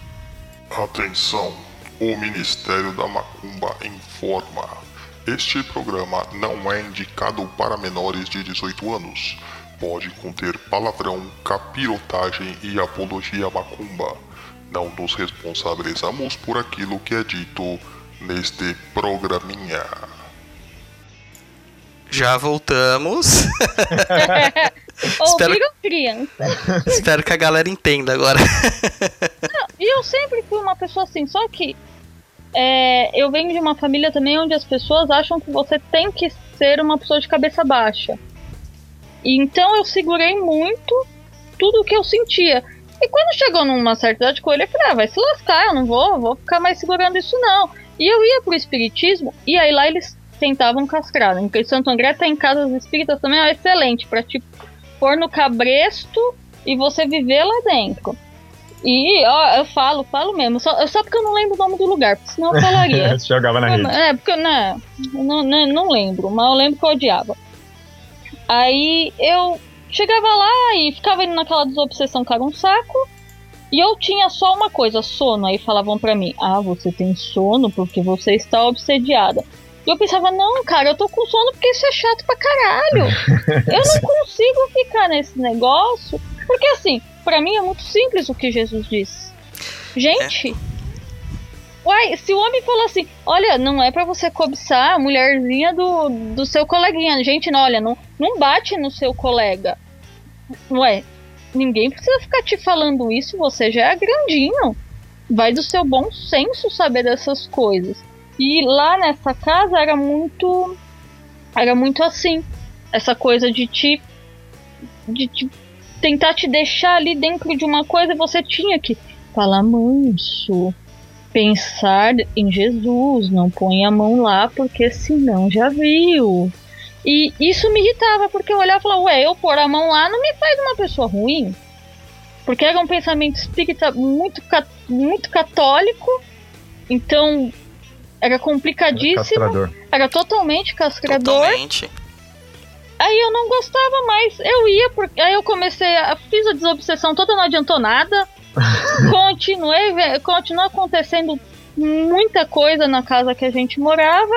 Atenção, o Ministério da Macumba informa. Este programa não é indicado para menores de 18 anos. Pode conter palavrão, capirotagem e apologia macumba. Não nos responsabilizamos por aquilo que é dito neste programinha. Já voltamos. Espero- Ouviram criança? Espero que a galera entenda agora. E eu sempre fui uma pessoa assim, só que é, eu venho de uma família também onde as pessoas acham que você tem que ser uma pessoa de cabeça baixa. E Então eu segurei muito tudo o que eu sentia. E quando chegou numa certa idade com ele, eu falei, ah, vai se lascar, eu não vou, vou ficar mais segurando isso não. E eu ia pro espiritismo, e aí lá eles tentavam castrar. Né? Porque Santo André tem casas espíritas também, é excelente, pra tipo, pôr no cabresto e você viver lá dentro. E ó, eu falo, falo mesmo, só, só porque eu não lembro o nome do lugar, porque senão eu falaria. Você jogava na rede. É, porque né, não, não, não lembro, mas eu lembro que eu odiava. Aí eu chegava lá e ficava indo naquela desobsessão era um saco. E eu tinha só uma coisa, sono. Aí falavam pra mim: Ah, você tem sono porque você está obsediada. E eu pensava: Não, cara, eu tô com sono porque isso é chato pra caralho. Eu não consigo ficar nesse negócio. Porque assim, pra mim é muito simples o que Jesus disse. Gente. Uai, se o homem falou assim, olha, não é pra você cobiçar a mulherzinha do, do seu coleguinha. Gente, não, olha, não, não bate no seu colega. Ué, ninguém precisa ficar te falando isso, você já é grandinho. Vai do seu bom senso saber dessas coisas. E lá nessa casa era muito. Era muito assim. Essa coisa de te. de te tentar te deixar ali dentro de uma coisa você tinha que falar manso pensar em Jesus, não põe a mão lá porque senão já viu. E isso me irritava porque eu olhava e falava, ué, eu pôr a mão lá não me faz uma pessoa ruim. Porque era um pensamento espírita muito, muito católico, então era complicadíssimo, Castrador. era totalmente castrador. Totalmente. Aí eu não gostava mais. Eu ia, porque aí eu comecei a. Fiz a desobsessão toda, não adiantou nada. Continuei, continuou acontecendo muita coisa na casa que a gente morava.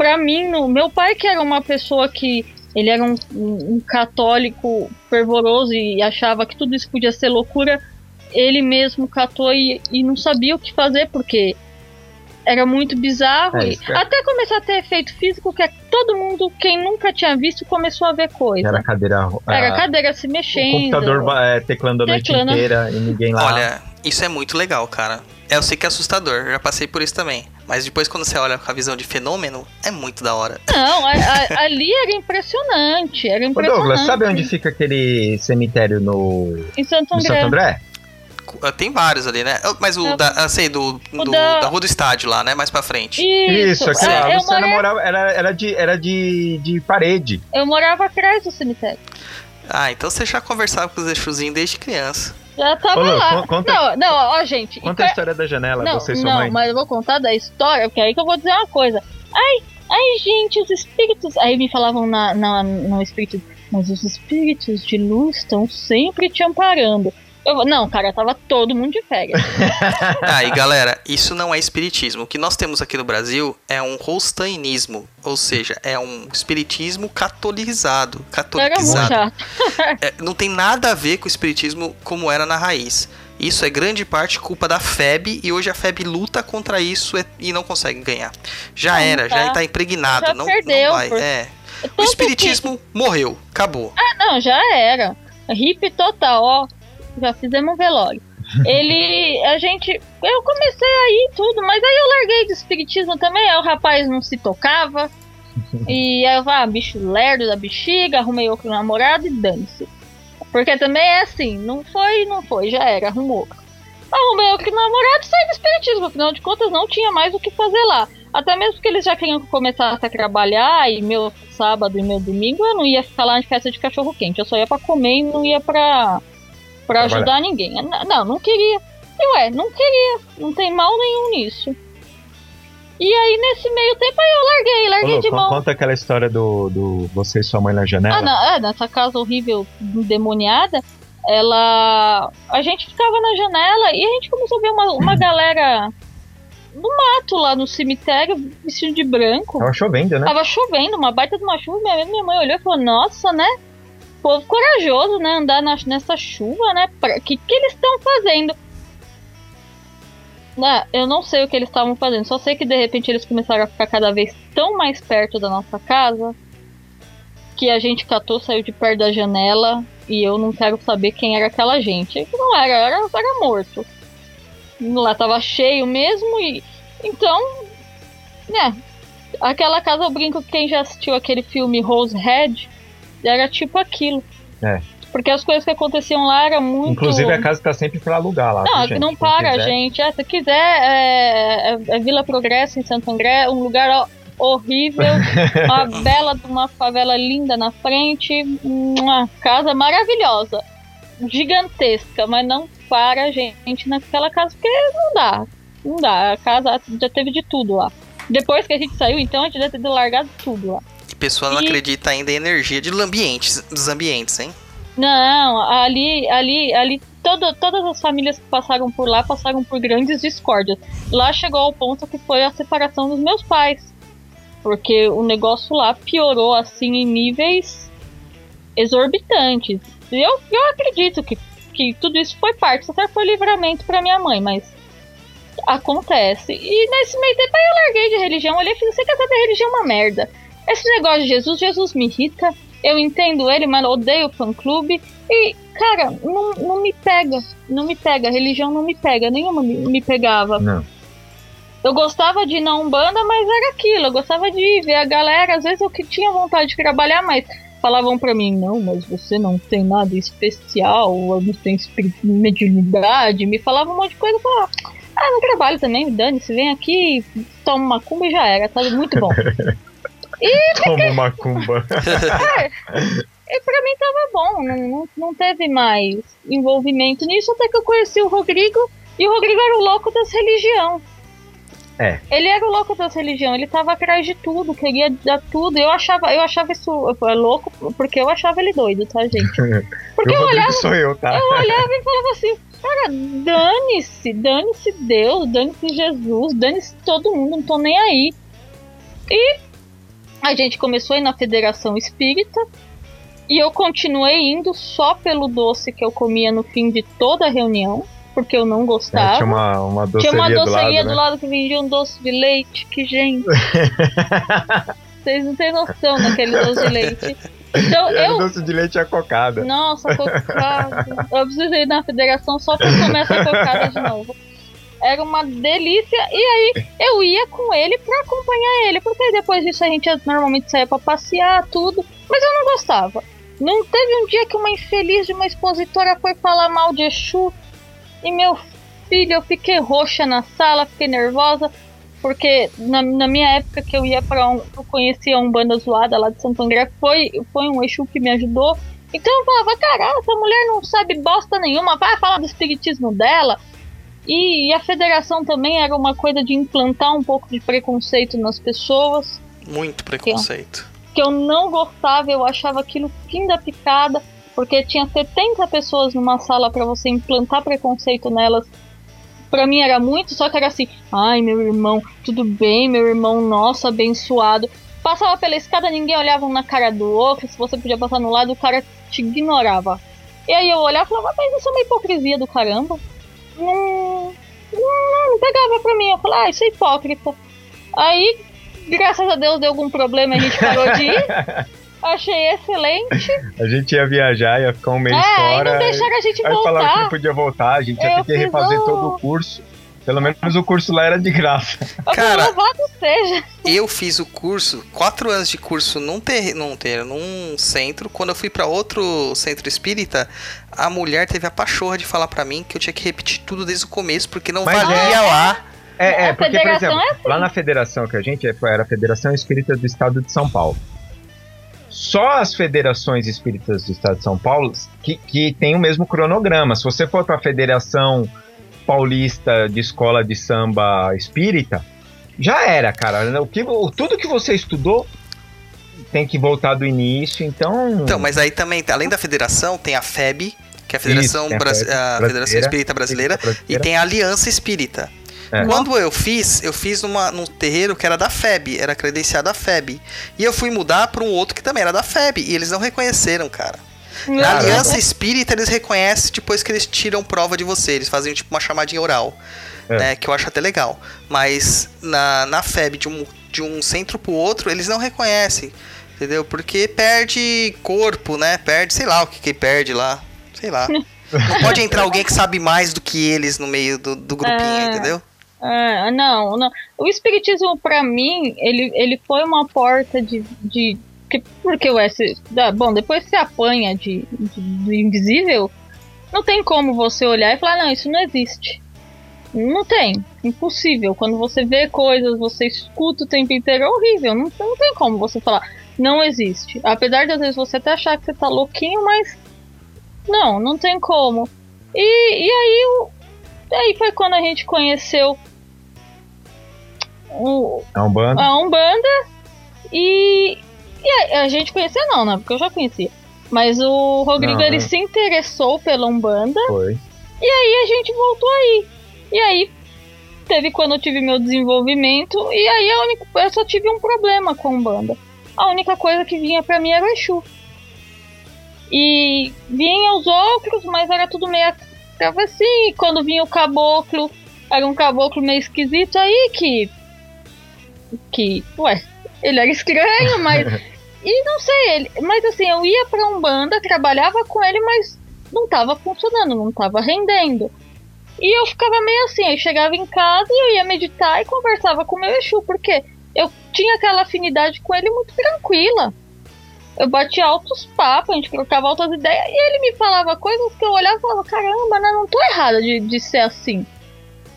Pra mim, no, meu pai, que era uma pessoa que. Ele era um, um- um católico fervoroso e achava que tudo isso podia ser loucura. Ele mesmo catou e, e não sabia o que fazer, porque era muito bizarro. É, isso é- Até começar a ter efeito físico, que é todo mundo, quem nunca tinha visto, começou a ver coisa. Era a cadeira. Era a cadeira se o mexendo. computador ba- é, teclando a noite inteira e ninguém lá. Olha, isso é muito legal, cara. É, Eu sei que é assustador, já passei por isso também. Mas depois, quando você olha com a visão de fenômeno, é muito da hora. Não, a- a- ali era impressionante. Era Ô impressionante. Douglas, sabe onde fica aquele cemitério no, Em Santo no André. Santo André? Ah, Tem vários ali, né? Mas o É. da, ah, sei, do, O do- da- da rua do estádio lá, né? Mais pra frente. Isso, Isso, é, lá. Luciana morava, morava, era, era, de, era de, de parede. eu morava atrás do cemitério. Ah, então você já conversava com os Exuzinhos desde criança. Já tava Ô, Lu, lá. con- conta- não, não, ó, gente. Conta a per- história da janela, não, você e sua não, mãe. mas eu vou contar da história, porque aí que eu vou dizer uma coisa. Ai, ai, gente, os espíritos. Aí me falavam na, na, no espírito, mas os espíritos de luz estão sempre te amparando. Eu, não, cara, tava todo mundo de férias. Ah, e galera, isso não é espiritismo. O que nós temos aqui no Brasil é um holsteinismo. Ou seja, é um espiritismo catolizado. Catolicizado. É, não tem nada a ver com o espiritismo como era na raiz. Isso é grande parte culpa da FEB e hoje a FEB luta contra isso e- não consegue ganhar. Já Não, era, já tá. está impregnado. Já não, perdeu, não vai. por- É. O Tanto que- espiritismo morreu, acabou. Ah, não, já era. Hip total, ó. Já fizemos um velório. Ele. A gente. Eu comecei aí tudo, mas aí eu larguei de espiritismo também. Aí o rapaz não se tocava. E aí eu falei, ah, bicho lerdo da bexiga, arrumei outro namorado e dane-se. Porque também é assim, não foi, não foi, já era, arrumou. Arrumei outro namorado e saí do espiritismo, afinal de contas não tinha mais o que fazer lá. Até mesmo porque eles já queriam começar a trabalhar e meu sábado e meu domingo eu não ia ficar lá em festa de cachorro quente. Eu só ia pra comer e não ia pra, pra Trabalhar. ajudar ninguém. Não, não queria. E ué, não queria. Não tem mal nenhum nisso. E aí, nesse meio tempo, aí eu larguei, Ô, larguei Lu, de mão. conta aquela história do, do você e sua mãe na janela. Ah, não, é, nessa casa horrível, endemoniada, ela. A gente ficava na janela e a gente começou a ver uma, uma galera no mato lá no cemitério, vestido de branco. Tava chovendo, né? Tava chovendo, uma baita de uma chuva. Minha, minha mãe olhou e falou: Nossa, né? Povo corajoso, né? Andar na- nessa chuva, né? O que, que eles estão fazendo? Ah, eu não sei o que eles estavam fazendo, só sei que de repente eles começaram a ficar cada vez tão mais perto da nossa casa que a gente catou, saiu de perto da janela e eu não quero saber quem era aquela gente. Não era, era, era morto. Lá tava cheio mesmo e. Então. Né, Aquela casa eu brinco que quem já assistiu aquele filme Rose Red era tipo aquilo. É. Porque as coisas que aconteciam lá era muito. Inclusive a casa tá sempre pra alugar lá. Não, gente? não para, quiser. gente. É, se quiser, é, é- é Vila Progresso em Santo André, um lugar horrível, uma bela de uma favela linda na frente, uma casa maravilhosa, gigantesca, mas não para, gente, naquela casa, porque não dá. Não dá. A casa já teve de tudo lá. Depois que a gente saiu, então, a gente deve ter largado tudo lá. Pessoa não E- acredita ainda em energia de ambientes, dos ambientes, hein? Não, ali, ali, ali, todo, todas as famílias que passaram por lá passaram por grandes discórdias. Lá chegou ao ponto que foi a separação dos meus pais. Porque o negócio lá piorou assim em níveis exorbitantes. Eu, eu acredito que, que tudo isso foi parte, isso até foi livramento pra minha mãe, mas acontece. E nesse meio tempo aí eu larguei de religião, olhei e falei, você quer saber, religião é uma merda. Esse negócio de Jesus, Jesus me irrita, eu entendo ele, mas odeio o fã-clube. E, cara, não, não me pega, não me pega, religião não me pega, nenhuma me, me pegava. Não. Eu gostava de ir na Umbanda, mas era aquilo, eu gostava de ver a galera, às vezes eu que tinha vontade de trabalhar, mas falavam pra mim, não, mas você não tem nada especial, não tem mediunidade, me falavam um monte de coisa, eu falava, ah, não trabalho também, dane-se, vem aqui, toma uma cumba e já era, tá muito bom. Toma uma cumba. E pra mim tava bom, não, não, teve mais envolvimento nisso, até que eu conheci o Rodrigo, e o Rodrigo era o louco das religião. É. Ele era o louco das religião, ele tava atrás de tudo, queria dar tudo. Eu achava, eu achava isso é, louco, porque eu achava ele doido, tá, gente? Porque eu Rodrigo olhava, sou eu, tá? eu olhava e falava assim, cara, dane-se, dane-se Deus, dane-se Jesus, dane-se todo mundo, não tô nem aí. E a gente começou a ir na Federação Espírita e eu continuei indo só pelo doce que eu comia no fim de toda a reunião, porque eu não É, gostava. tinha uma, uma doceria, Tinha uma doceria do do lado, lado que vendia um doce de leite, que gente. Vocês não têm noção daquele doce de leite. Então né? Era eu. doce de leite a cocada. Nossa, cocada. Eu preciso ir na federação só pra comer essa cocada de novo. Era uma delícia. E aí eu ia com ele pra acompanhar ele. Porque depois disso a gente normalmente saía pra passear, tudo. Mas eu não gostava. Não teve um dia que uma infeliz de uma expositora foi falar mal de Exu. E meu filho, eu fiquei roxa na sala, fiquei nervosa. Porque na, na minha época que eu ia pra um. Eu conhecia um banda zoada lá de Santo André, foi, foi um Exu que me ajudou. Então eu falava, caralho, essa mulher não sabe bosta nenhuma, vai falar do espiritismo dela. E, e a federação também era uma coisa de implantar um pouco de preconceito nas pessoas Muito preconceito. que eu não gostava, eu achava aquilo fim da picada, porque tinha 70 pessoas numa sala pra você implantar preconceito nelas. Pra mim era muito, só que era assim: ai meu irmão, tudo bem, meu irmão, nossa, abençoado. Passava pela escada, ninguém olhava um na cara do outro, se você podia passar no lado, o cara te ignorava. E aí eu olhava e falava, mas isso é uma hipocrisia do caramba. Não, não, não pegava pra mim, eu falava, ah, isso é hipócrita. Aí, graças a Deus, deu algum problema e a gente parou de ir. Achei excelente. A gente ia viajar, ia ficar um mês é, aí fora. não deixaram a gente Aí falava que não voltar. podia voltar, a gente ia Eu ter que refazer o- todo o curso. Pelo menos o curso lá era de graça. Eu falei, Cara- seja. Eu fiz o curso, quatro anos de curso num, ter, num, ter, num centro. Quando eu fui pra outro centro espírita, a mulher teve a pachorra de falar pra mim que eu tinha que repetir tudo desde o começo, porque não Mas valia é. lá. É, é, porque, por exemplo, é assim. lá na federação que a gente é, era a Federação Espírita do Estado de São Paulo. Só as federações espíritas do Estado de São Paulo que, que tem o mesmo cronograma. Se você for para a Federação Paulista de Escola de Samba Espírita, já era, cara. O que, o- tudo que você estudou tem que voltar do início, então. Então, mas aí também, além da federação, tem a FEB, que é a Federação, tem a Bras- a Federação brasileira, Espírita Brasileira, e tem a Aliança Espírita. É. Quando eu fiz, eu fiz numa, num terreiro que era da FEB, era credenciado a FEB. E eu fui mudar para um outro que também era da FEB, e eles não reconheceram, cara. Na. Aliança Espírita, eles reconhecem depois que eles tiram prova de você. Eles fazem tipo uma chamadinha oral, É. né? Que eu acho até legal. Mas na, na FEB, de um, de um centro pro outro, eles não reconhecem. Entendeu? Porque perde corpo, né? Perde, sei lá o que que perde lá. Sei lá. Não pode entrar alguém que sabe mais do que eles no meio do, do grupinho, É. entendeu? Ah, não, não. O espiritismo, pra mim, ele, ele foi uma porta de. de que, porque o S. da- bom, depois que você apanha de, de- do invisível, não tem como você olhar e falar, não, isso não existe. Não tem. Impossível. Quando você vê coisas, você escuta o tempo inteiro, é horrível. Não, não tem como você falar, não existe. Apesar de às vezes você até achar que você tá louquinho, mas. Não, não tem como. E, e aí o. Aí foi quando a gente conheceu o, É um bando. a Umbanda e, e a, a gente conhecia não, né? Porque eu já conhecia. Mas o Rodrigo Não, ele se interessou pela Umbanda Foi. e a gente voltou aí. E aí teve quando eu tive meu desenvolvimento e aí a única, eu só tive um problema com a Umbanda. A única coisa que vinha pra mim era o Exu. E vinha os outros, mas era tudo meio travessinho. E quando vinha o caboclo, era um caboclo meio esquisito aí que. Que. Ué, ele era estranho, mas. e não sei, ele. Mas assim, eu ia pra Umbanda, trabalhava com ele, mas não tava funcionando, não tava rendendo. E eu ficava meio assim, aí chegava em casa e eu ia meditar e conversava com o meu Exu, porque eu tinha aquela afinidade com ele muito tranquila. Eu batia altos papos, a gente trocava altas ideias, e ele me falava coisas que eu olhava e falava, caramba, né, não tô errada de, de ser assim.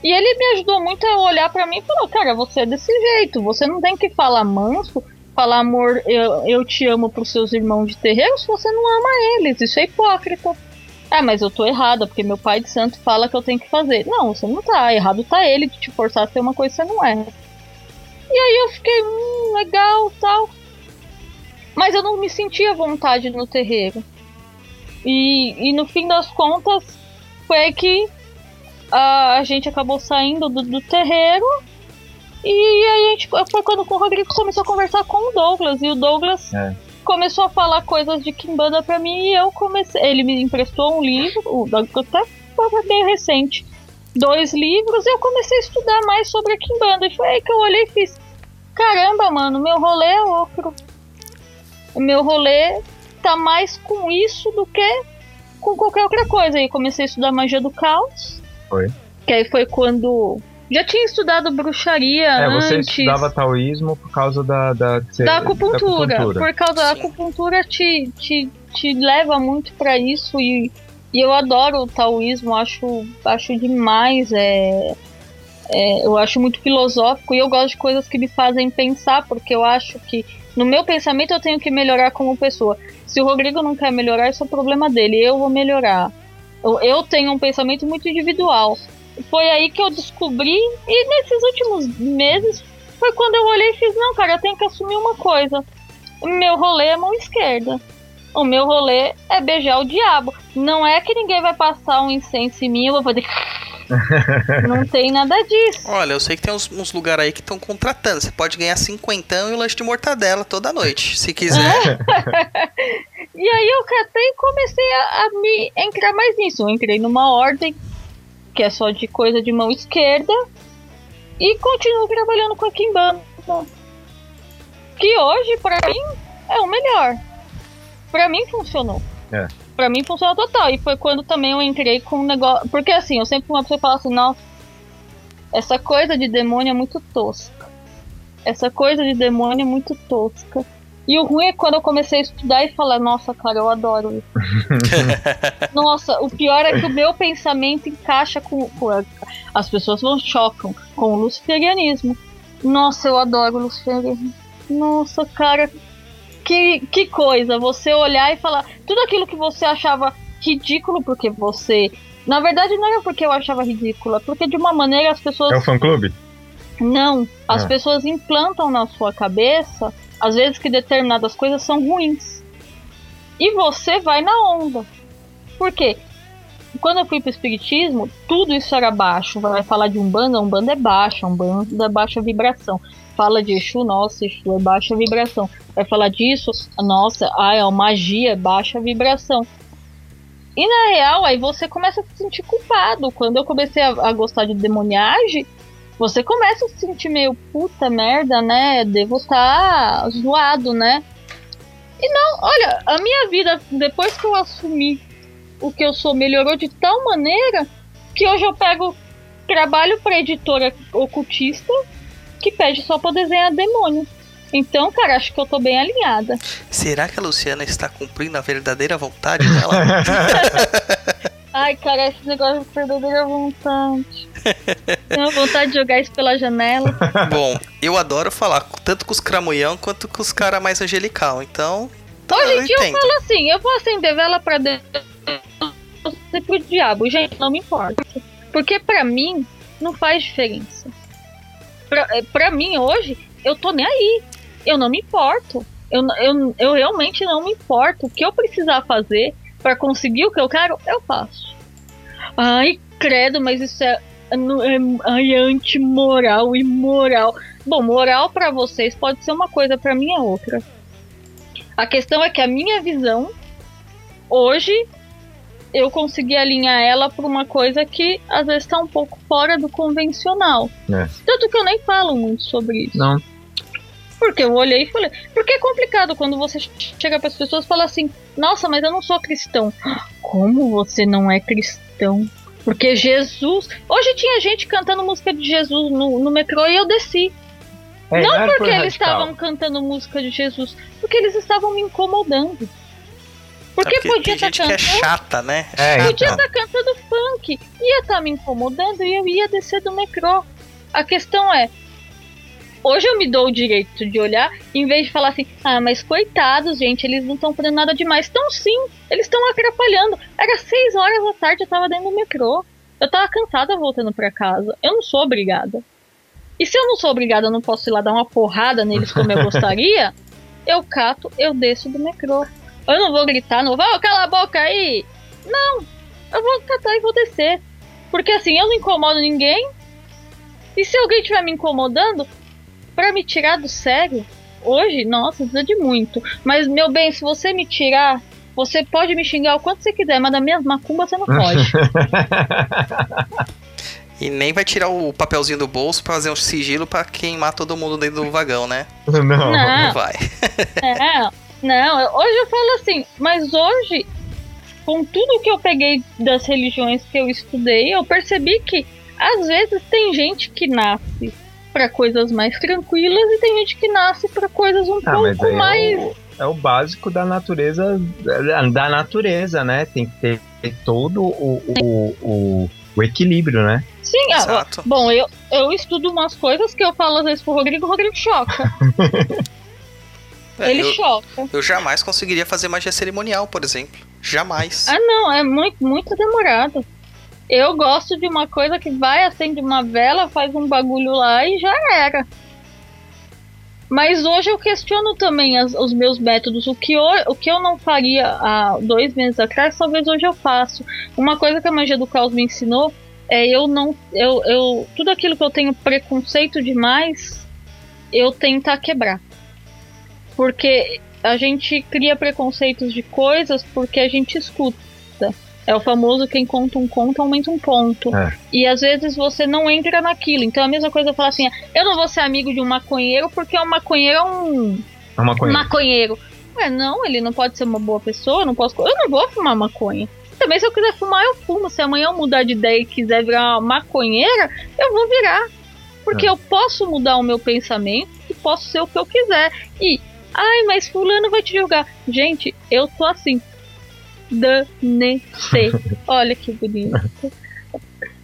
E ele me ajudou muito a olhar pra mim e falou, cara, você é desse jeito, você não tem que falar manso, falar amor, eu, eu te amo pros seus irmãos de terreiro se você não ama eles, isso é hipócrita. Ah, mas eu tô errada, porque meu pai de santo fala que eu tenho que fazer. Não, você não tá, errado tá ele de te forçar a ser uma coisa que você não é. E aí eu fiquei, hum, legal, tal. Mas eu não me sentia vontade no terreiro. E, e no fim das contas, foi que a, a gente acabou saindo do, do terreiro. E aí a gente, foi quando o Rodrigo começou a conversar com o Douglas. E o Douglas É. começou a falar coisas de Kimbanda pra mim. E eu comecei. Ele me emprestou um livro, o até meio recente. Dois livros, e eu comecei a estudar mais sobre a Kimbanda. E foi aí que eu olhei e fiz: caramba, mano, meu rolê é outro. O meu rolê tá mais com isso do que com qualquer outra coisa. Aí comecei a estudar magia do caos. Foi. Que aí foi quando. Já tinha estudado bruxaria É, você antes. estudava taoísmo por causa da. Da, da acupuntura. Por causa da acupuntura te, te, te leva muito pra isso e, e eu adoro o taoísmo, acho, acho demais. É, é, eu acho muito filosófico e eu gosto de coisas que me fazem pensar, porque eu acho que no meu pensamento eu tenho que melhorar como pessoa. Se o Rodrigo não quer melhorar, isso é o problema dele, eu vou melhorar. Eu, eu tenho um pensamento muito individual. Foi aí que eu descobri, e nesses últimos meses foi quando eu olhei e fiz, não, cara, eu tenho que assumir uma coisa. O meu rolê é mão esquerda. O meu rolê é beijar o diabo. Não é que ninguém vai passar um incenso em mim e eu vou fazer. não tem nada disso. Olha, eu sei que tem uns, uns lugares aí que estão contratando. Você pode ganhar cinquentão e um lanche de mortadela toda noite, se quiser. E aí eu catei e comecei a, a me entrar mais nisso. Eu entrei numa ordem que é só de coisa de mão esquerda e continuo trabalhando com a Kimbanda. Que hoje, pra mim, é o melhor. Pra mim funcionou. É. Pra mim funcionou total. E foi quando também eu entrei com um negócio. Porque assim, eu sempre uma pessoa fala assim, nossa, essa coisa de demônio é muito tosca. Essa coisa de demônio é muito tosca. E o ruim é quando eu comecei a estudar e falar, nossa, cara, eu adoro isso. nossa, o pior é que o meu pensamento encaixa com. as pessoas vão chocam com o luciferianismo. Nossa, eu adoro o luciferianismo. Nossa, cara, que, que coisa. Você olhar e falar tudo aquilo que você achava ridículo, porque você. Na verdade, não era porque eu achava ridículo, é porque de uma maneira as pessoas É o fã clube? não, as Ah. pessoas implantam na sua cabeça, às vezes, que determinadas coisas são ruins. E você vai na onda. Por quê? Quando eu fui pro espiritismo, tudo isso era baixo. Vai falar de Umbanda, Umbanda é baixa, Umbanda é baixa vibração. Fala de Exu, nossa, Exu é baixa vibração. Vai falar disso, nossa, ah, é magia, é baixa vibração. E na real, aí você começa a se sentir culpado. Quando eu comecei a, a gostar de demoniagem, você começa a se sentir meio puta merda, né? Devo estar zoado, né? E não, olha, a minha vida, depois que eu assumi o que eu sou, melhorou de tal maneira que hoje eu pego trabalho pra editora ocultista que pede só pra desenhar demônio. Então, cara, acho que eu tô bem alinhada. Será que a Luciana está cumprindo a verdadeira vontade dela? Ai, cara, esse negócio de verdadeira vontade. Tenho vontade de jogar isso pela janela. Bom, eu adoro falar tanto com os cramunhão quanto com os caras mais angelical, então. Hoje em dia eu falo assim, eu vou acender vela pra Deus e pro diabo. Gente, não me importa. Porque pra mim, não faz diferença. Pra, eh, pra mim, hoje, eu tô nem aí. Eu não me importo. Eu, eu, eu realmente não me importo. O que eu precisar fazer pra conseguir o que eu quero, eu faço. Ai, credo, mas isso é, é, é antimoral, imoral. Bom, moral pra vocês pode ser uma coisa, pra mim é outra. A questão é que a minha visão, hoje, eu consegui alinhar ela para uma coisa que às vezes está um pouco fora do convencional. É. Tanto que eu nem falo muito sobre isso. Não. Porque eu olhei e falei. Porque é complicado quando você chega para as pessoas e fala assim: Nossa, mas eu não sou cristão. Como você não é cristão? Porque Jesus. Hoje tinha gente cantando música de Jesus no, no metrô e eu desci. É, não era porque por eles radical. estavam cantando música de Jesus, porque eles estavam me incomodando. Porque, É porque podia tem estar gente que é cantando. chata, né? É, Chata. Podia estar cantando funk. Ia estar me incomodando e eu ia descer do metrô. A questão é. Hoje eu me dou o direito de olhar, em vez de falar assim, ah, mas coitados, gente, eles não estão fazendo nada demais. Estão sim, eles estão atrapalhando. Era seis horas da tarde, eu tava dentro do metrô. Eu tava cansada voltando pra casa. Eu não sou obrigada. E se eu não sou obrigada, eu não posso ir lá dar uma porrada neles como eu gostaria, eu cato, eu desço do metrô. Eu não vou gritar, não vou, cala a boca aí! Não, eu vou catar e vou descer. Porque assim, eu não incomodo ninguém. E se alguém estiver me incomodando, pra me tirar do sério, hoje, nossa, precisa de muito. Mas, meu bem, se você me tirar, você pode me xingar o quanto você quiser, mas da minha macumba você não pode. E nem vai tirar o papelzinho do bolso pra fazer um sigilo pra queimar todo mundo dentro do vagão, né? Não. Não Não, vai. é, não, hoje eu falo assim, mas hoje, com tudo que eu peguei das religiões que eu estudei, eu percebi que às vezes tem gente que nasce pra coisas mais tranquilas e tem gente que nasce pra coisas um Ah, pouco aí mais. é, o, é o básico da natureza, da natureza, né? Tem que ter todo o, o, o, o equilíbrio, né? Sim, ah, Exato. bom, eu, eu estudo umas coisas que eu falo às vezes pro Rodrigo, o Rodrigo choca. É, Ele eu, choca. eu jamais conseguiria fazer magia cerimonial, por exemplo. Jamais. Ah, não, é muito, muito demorado. Eu gosto de uma coisa que vai, acende uma vela, faz um bagulho lá e já era. Mas hoje eu questiono também as- os meus métodos. O que, eu, o que eu não faria há dois meses atrás, talvez hoje eu faço. Uma coisa que a magia do caos me ensinou é eu não. Eu, eu, tudo aquilo que eu tenho preconceito demais, eu tentar quebrar. Porque a gente cria preconceitos de coisas porque a gente escuta. É o famoso quem conta um conto aumenta um ponto. É. E às vezes você não entra naquilo. Então a mesma coisa eu falar assim: eu não vou ser amigo de um maconheiro porque o maconheiro é um É uma coisa. maconheiro. Ué, não, ele não pode ser uma boa pessoa, eu não posso. Eu não vou fumar maconha. Também se eu quiser fumar, eu fumo. Se amanhã eu mudar de ideia e quiser virar uma maconheira, eu vou virar. Porque É. eu posso mudar o meu pensamento e posso ser o que eu quiser. E Ai, mas fulano vai te julgar. Gente, eu tô assim. Danece. Olha que bonito.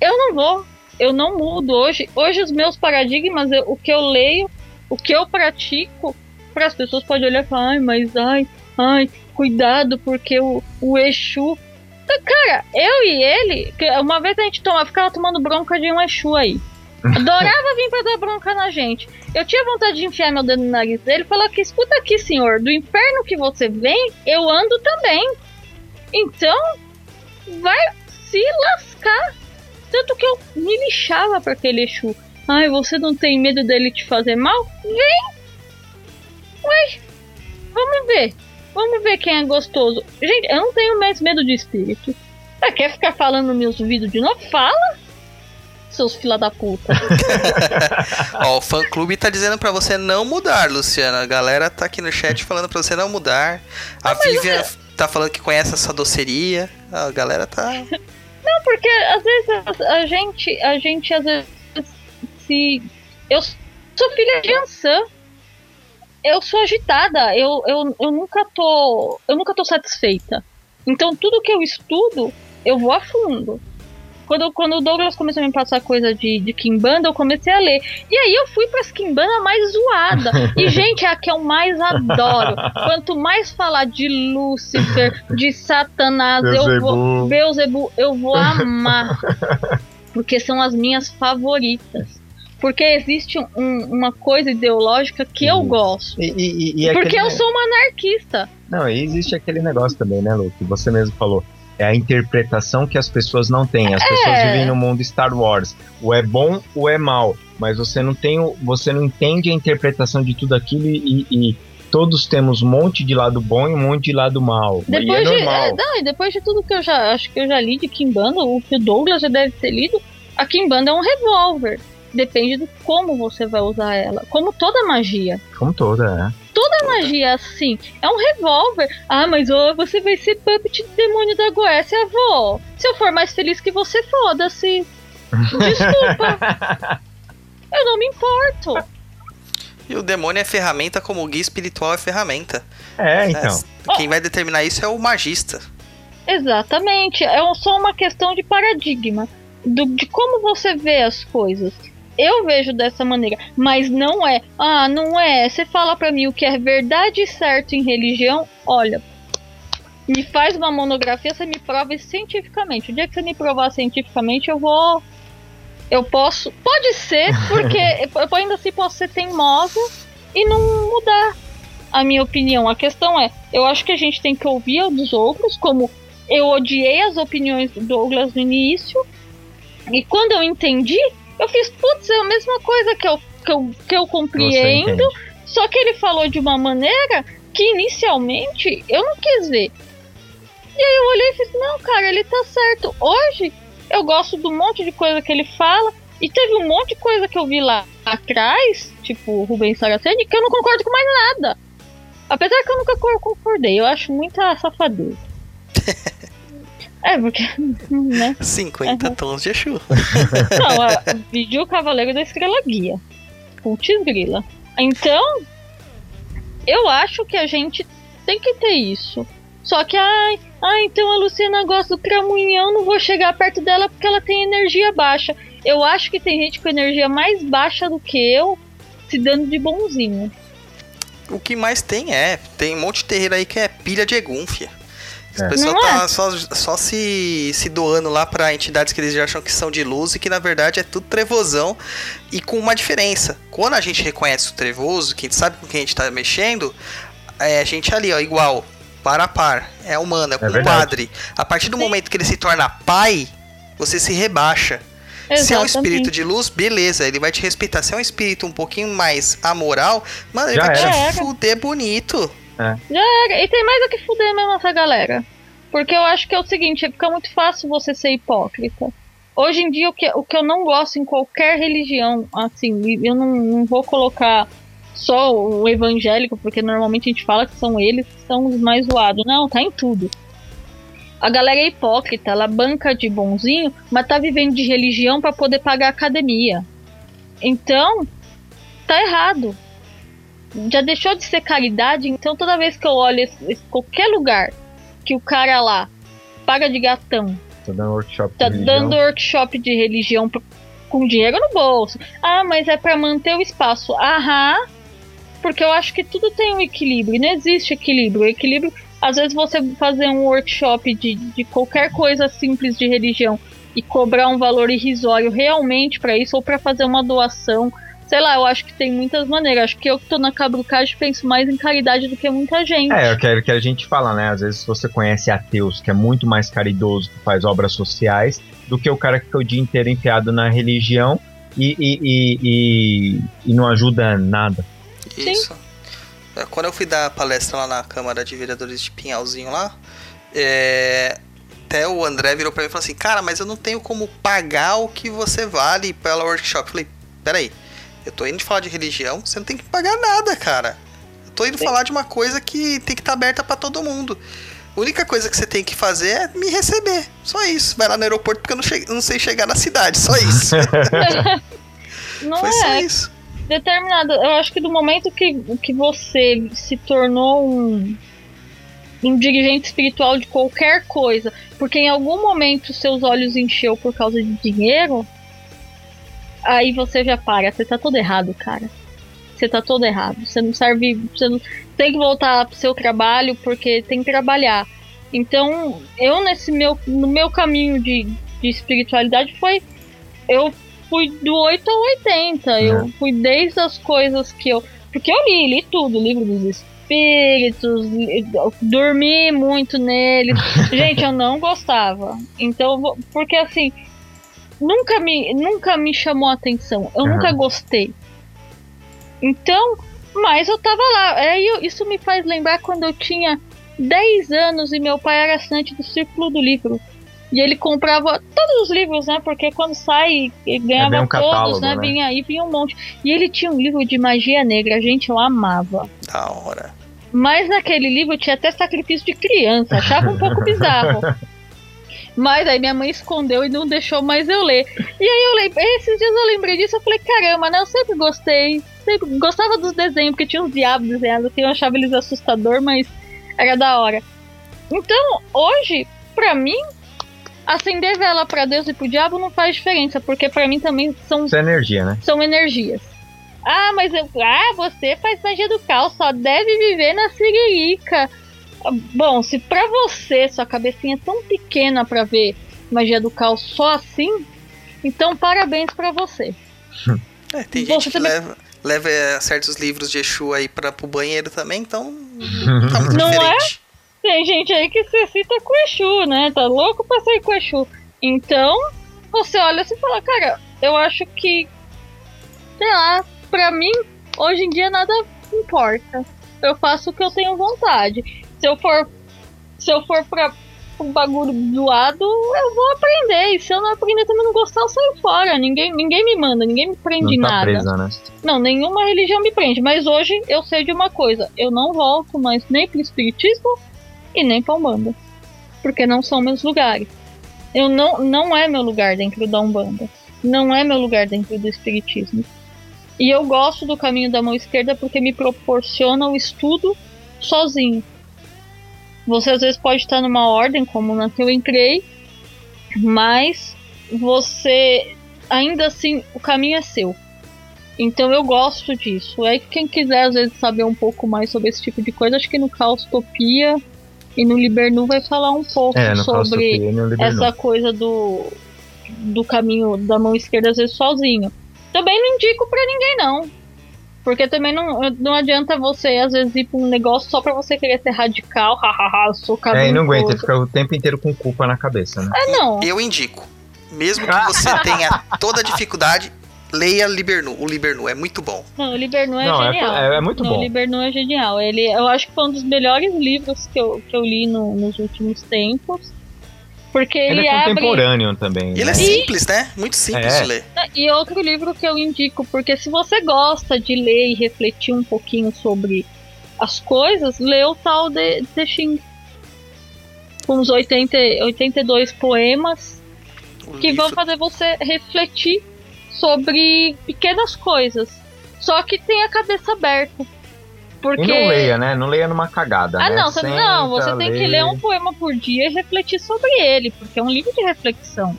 Eu não vou. Eu não mudo hoje. Hoje os meus paradigmas, eu- o que eu leio, o que eu pratico, para as pessoas podem olhar e falar, ai, mas ai, ai, cuidado, porque o, o Exu. Cara, eu e ele, uma vez a gente toma, ficava tomando bronca de um Exu aí. Adorava vir pra dar bronca na gente. Eu tinha vontade de enfiar meu dedo no nariz dele e falar que, escuta aqui, senhor, do inferno que você vem, eu ando também. Então, vai se lascar. Tanto que eu me lixava pra aquele Exu. Ai, você não tem medo dele te fazer mal? Vem! Ué, vamos ver. Vamos ver quem é gostoso. Gente, eu não tenho mais medo de espírito. Ah, quer ficar falando nos meus vídeos de novo? Fala! Seus fila da puta. Ó, o fã clube tá dizendo pra você não mudar, Luciana. A galera tá aqui no chat falando pra você não mudar. A Vivian tá falando que conhece essa doceria. A galera tá. Não, porque às vezes a, gente, a gente às vezes se eu sou filha de Ansan. Eu sou agitada, eu, eu, eu nunca tô, eu nunca tô satisfeita. Então tudo que eu estudo, eu vou a fundo. Quando, quando o Douglas começou a me passar coisa de, de Kimbanda, eu comecei a ler. E aí eu fui pras Kimbanda mais zoada. E, gente, é a que eu mais adoro. Quanto mais falar de Lúcifer, de Satanás, eu vou. Beuzebu, eu vou amar. Porque são as minhas favoritas. Porque existe um- uma coisa ideológica que eu Isso. gosto. E, e- e é Porque aquele- eu sou uma anarquista. Não, e existe aquele negócio também, né, Lu? Que você mesmo falou. É a interpretação que as pessoas não têm. As pessoas É. vivem no mundo Star Wars. O é bom, o é mal. Mas você não tem, o- você não entende a interpretação de tudo aquilo e, e todos temos um monte de lado bom e um monte de lado mal. e é Depois de, normal. é, não, e depois de tudo que eu já acho que eu já li de Kimbanda, o que o Douglas já deve ter lido, a Kimbanda é um revólver. Depende de como você vai usar ela. Como toda magia. Como toda, né? A magia é assim, é um revólver. Ah, mas ó, você vai ser puppet do demônio da Goécia, avó. Se eu for mais feliz que você, foda-se. Desculpa. eu não me importo. E o demônio é ferramenta como o guia espiritual é ferramenta. É, então. É, Quem vai determinar isso é o magista. Exatamente. É só uma questão de paradigma. do- de como você vê as coisas. Eu vejo dessa maneira, mas não é. Ah, não é. Você fala pra mim o que é verdade e certo em religião, olha. Me faz uma monografia, você me prova cientificamente. O dia que você me provar cientificamente, eu vou. Eu posso. Pode ser, porque eu ainda assim posso ser teimosa e não mudar a minha opinião. A questão é, eu acho que a gente tem que ouvir a dos outros, como eu odiei as opiniões do Douglas no início. E quando eu entendi, eu fiz, putz, é a mesma coisa que eu, que eu, que eu compreendo. Só que ele falou de uma maneira que inicialmente eu não quis ver. E aí eu olhei e fiz, não, cara, ele tá certo. Hoje eu gosto do monte de coisa que ele fala. E teve um monte de coisa que eu vi lá atrás, tipo Rubens Saraceni, que eu não concordo com mais nada. Apesar que eu nunca cor- concordei, eu acho muita safadeza. é, porque, né? 50 Uhum. tons de Exu. Não, a, vídeo Cavaleiro da Estrela Guia. Putz grila. Então, eu acho que a gente tem que ter isso. Só que, ai, ai, então a Luciana gosta do Cramunhão, não vou chegar perto dela porque ela tem energia baixa. Eu acho que tem gente com energia mais baixa do que eu se dando de bonzinho. O que mais tem é, tem um monte de terreiro aí que é pilha de egum, fia. As É. pessoas Não tá só, só se, se doando lá pra entidades que eles já acham que são de luz e que na verdade é tudo trevosão. E com uma diferença. Quando a gente reconhece o trevoso, que a gente sabe com quem a gente tá mexendo, é a gente ali, ó, igual, par a par. É humano, é verdade. compadre. a partir do momento que ele se torna pai, você se rebaixa. Se é um espírito de luz, beleza, ele vai te respeitar. Se é um espírito um pouquinho mais amoral, mano, ele Já vai era. te fuder bonito. É, E tem mais o que fuder mesmo essa galera. Porque eu acho que é o seguinte, fica muito fácil você ser hipócrita. Hoje em dia, o que, o que eu não gosto em qualquer religião, assim, eu não, não vou colocar só o evangélico, porque normalmente a gente fala que são eles que são os mais zoados. Não, tá em tudo. A galera é hipócrita, ela banca de bonzinho, mas tá vivendo de religião pra poder pagar academia. Então, tá errado. Já deixou de ser caridade, então toda vez que eu olho esse, esse- qualquer lugar que o cara lá paga de gatão, Tá dando workshop tá de religião. dando workshop de religião pro- com dinheiro no bolso. Ah, mas é pra manter o espaço. Aham. Porque eu acho que tudo tem um equilíbrio. Não existe equilíbrio. O equilíbrio, às vezes você fazer um workshop de, de qualquer coisa simples de religião e cobrar um valor irrisório realmente pra isso ou pra fazer uma doação. Sei lá, eu acho que tem muitas maneiras. Acho que eu que tô na cabrucagem penso mais em caridade do que muita gente. É, eu quero que a gente fala, né? Às vezes você conhece ateus, que é muito mais caridoso, que faz obras sociais, do que o cara que fica o dia inteiro enfiado na religião e, e, e, e, e não ajuda nada. Isso. É, Quando eu fui dar palestra lá na Câmara de Vereadores de Pinhalzinho lá, é, até o André virou pra mim e falou assim, cara, mas eu não tenho como pagar o que você vale pela workshop. Eu falei, peraí, eu tô indo falar de religião, você não tem que pagar nada, cara. Eu tô indo falar de uma coisa que tem que estar aberta pra todo mundo. A única coisa que você tem que fazer é me receber. Só isso. Vai lá no aeroporto porque eu não, che- não sei chegar na cidade. Só isso. não Foi é. só isso. determinado. Eu acho que do momento que, que você se tornou um, um dirigente espiritual de qualquer coisa, porque em algum momento seus olhos encheu por causa de dinheiro, aí você já para. Você tá todo errado, cara. Você tá todo errado. Você não serve. Você não, tem que voltar pro seu trabalho porque tem que trabalhar. Então, eu nesse meu, no meu caminho de, de espiritualidade foi. Eu fui do 8 ao 80. Eu fui desde as coisas que eu. Porque eu li, li tudo, livro dos espíritos, li- dormi muito neles. Gente, eu não gostava. Então, porque assim, nunca me, nunca me chamou a atenção. Eu Aham. nunca gostei. Então, mas eu tava lá. Aí eu- isso me faz lembrar quando eu tinha 10 anos e meu pai era assinante do Círculo do Livro. E ele comprava todos os livros, né? Porque quando sai, ele ganhava vem um todos, catálogo, né? né? Vinha aí, vinha um monte. E ele tinha um livro de magia negra, gente, eu amava. Da hora. Mas naquele livro tinha até sacrifício de criança, achava um pouco bizarro. Mas aí minha mãe escondeu e não deixou mais eu ler. E aí eu lembrei, esses dias eu lembrei disso, eu falei, caramba, né? Eu sempre gostei. Sempre gostava dos desenhos, porque tinha uns diabos desenhados assim, eu achava eles assustador, mas era da hora. Então, hoje, pra mim, acender vela pra Deus e pro diabo não faz diferença, porque pra mim também são Isso é energia, né? são energias. Ah, mas eu, ah, você faz magia do caos, só deve viver na siririca. Bom, se pra você sua cabecinha é tão pequena pra ver magia do caos só assim, então parabéns pra você. É, tem Você gente que também- leva, leva é, certos livros de Exu aí pra, pro banheiro também, então tá muito Não é? diferente. Tem gente aí que se cita com Exu, né? Tá louco pra sair com Exu. Então, você olha assim e fala, cara, eu acho que, sei lá, pra mim, hoje em dia nada importa. Eu faço o que eu tenho vontade. Se eu for, se eu for pra um bagulho doado, eu vou aprender. E se eu não aprender também não gostar, eu saio fora. Ninguém, ninguém me manda, ninguém me prende Não tá nada. presa, né? Não, nenhuma religião me prende. Mas hoje eu sei de uma coisa: eu não volto mais nem pro Espiritismo e nem pra Umbanda. Porque não são meus lugares. Eu não, não é meu lugar dentro da Umbanda. Não é meu lugar dentro do Espiritismo. E eu gosto do caminho da mão esquerda porque me proporciona o estudo sozinho. Você às vezes pode estar numa ordem, como na que eu entrei, mas você ainda assim o caminho é seu. Então eu gosto disso. É quem quiser às vezes saber um pouco mais sobre esse tipo de coisa, acho que no Caostopia e no Libernu vai falar um pouco É, sobre essa coisa do do caminho da mão esquerda às vezes sozinho. Também não indico pra ninguém não. Porque também não, não adianta você às vezes ir pra um negócio só pra você querer ser radical, hahaha, eu sou cabelo. É, e não aguenta, ele fica o tempo inteiro com culpa na cabeça, né? É não. Eu indico. Mesmo que você tenha toda a dificuldade, leia Libernu. O Libernu é muito bom. Não, o Libernu é Não, é- genial. é- é muito Não, bom. O Libernu é genial. Ele, eu acho que foi um dos melhores livros que eu, que eu li no- nos últimos tempos. Porque ele, Ele é abre. contemporâneo também. Ele né? é simples, né? Muito simples É. de ler. E outro livro que eu indico, porque se você gosta de ler e refletir um pouquinho sobre as coisas, lê o tal de The Xing. Com uns 80, 82 poemas O que livro- vão fazer você refletir sobre pequenas coisas. Só que tem a cabeça aberta. Porque... E não leia, né? Não leia numa cagada, Ah, né? não, você, Senta, não, você tem que ler um poema por dia e refletir sobre ele, porque é um livro de reflexão.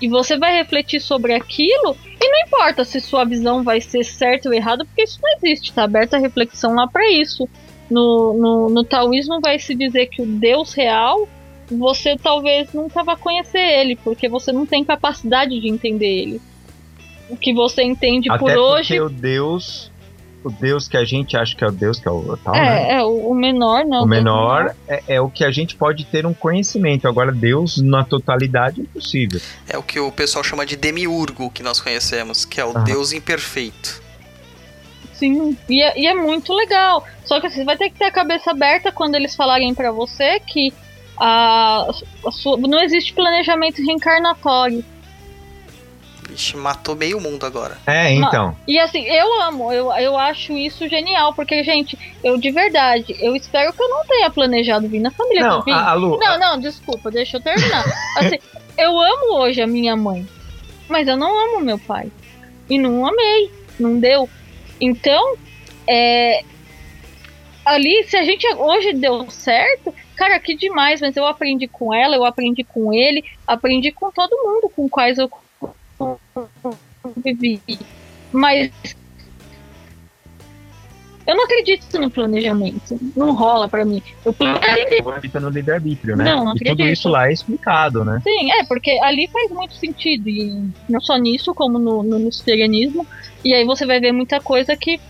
E você vai refletir sobre aquilo, e não importa se sua visão vai ser certa ou errada, porque isso não existe, tá aberta a reflexão lá pra isso. No, no, no taoísmo vai se dizer que o Deus real, você talvez nunca vá conhecer ele, porque você não tem capacidade de entender ele. O que você entende Até por hoje o Deus, o Deus que a gente acha que é o Deus, que é o tal, né? é, é o menor, não. O menor é, é o que a gente pode ter um conhecimento. Agora, Deus, na totalidade, é impossível. É o que o pessoal chama de demiurgo que nós conhecemos, que é o Aham. Deus imperfeito. Sim, e é, e é muito legal. Só que você vai ter que ter a cabeça aberta quando eles falarem pra você que a, a sua- não existe planejamento reencarnatório. Matou meio mundo agora. É, então. E assim, eu amo, eu, eu acho isso genial, porque, gente, eu de verdade, eu espero que eu não tenha planejado vir na família que eu Não, vim. a, a Lu, Não, não, desculpa, deixa eu terminar. Assim, eu amo hoje a minha mãe, mas eu não amo meu pai. E não amei, não deu. Então, é. Ali, se a gente hoje deu certo, cara, que demais, mas eu aprendi com ela, eu aprendi com ele, aprendi com todo mundo com quais eu vivi. Mas eu não acredito no planejamento. Não rola pra mim. O planejamento habita no livre-arbítrio, né? Não, não e tudo acredito. isso lá é explicado, né? Sim, é, porque ali faz muito sentido, e não só nisso, como no, no luciferianismo. E aí você vai ver muita coisa que,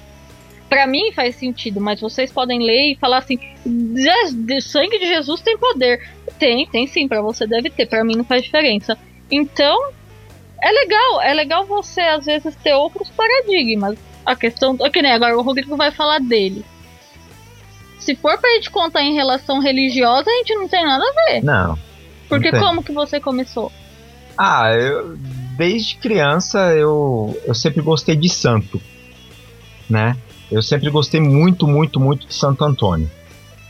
pra mim, faz sentido, mas vocês podem ler e falar assim: "Je- o sangue de Jesus tem poder. Tem, tem sim, pra você deve ter, pra mim não faz diferença. Então, é legal, é legal você às vezes ter outros paradigmas. A questão. Que nem agora o Rodrigo vai falar dele. Se for pra gente contar em relação religiosa, a gente não tem nada a ver. Não. Porque Não como que você começou? Ah, eu, desde criança eu, eu sempre gostei de santo, né? Eu sempre gostei muito, muito, muito de Santo Antônio.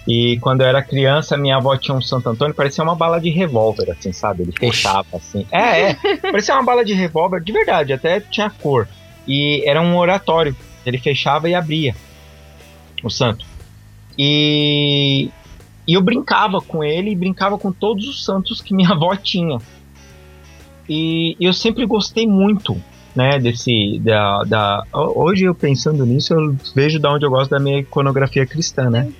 E quando eu era criança, minha avó tinha um Santo Antônio, parecia uma bala de revólver, assim, sabe? Ele fechava, assim. É, é. Parecia uma bala de revólver, de verdade, até tinha cor. E era um oratório. Ele fechava e abria o santo. E, e eu brincava com ele e brincava com todos os santos que minha avó tinha. E eu sempre gostei muito, né, desse da, da hoje eu pensando nisso, eu vejo da onde eu gosto da minha iconografia cristã, né? Sim,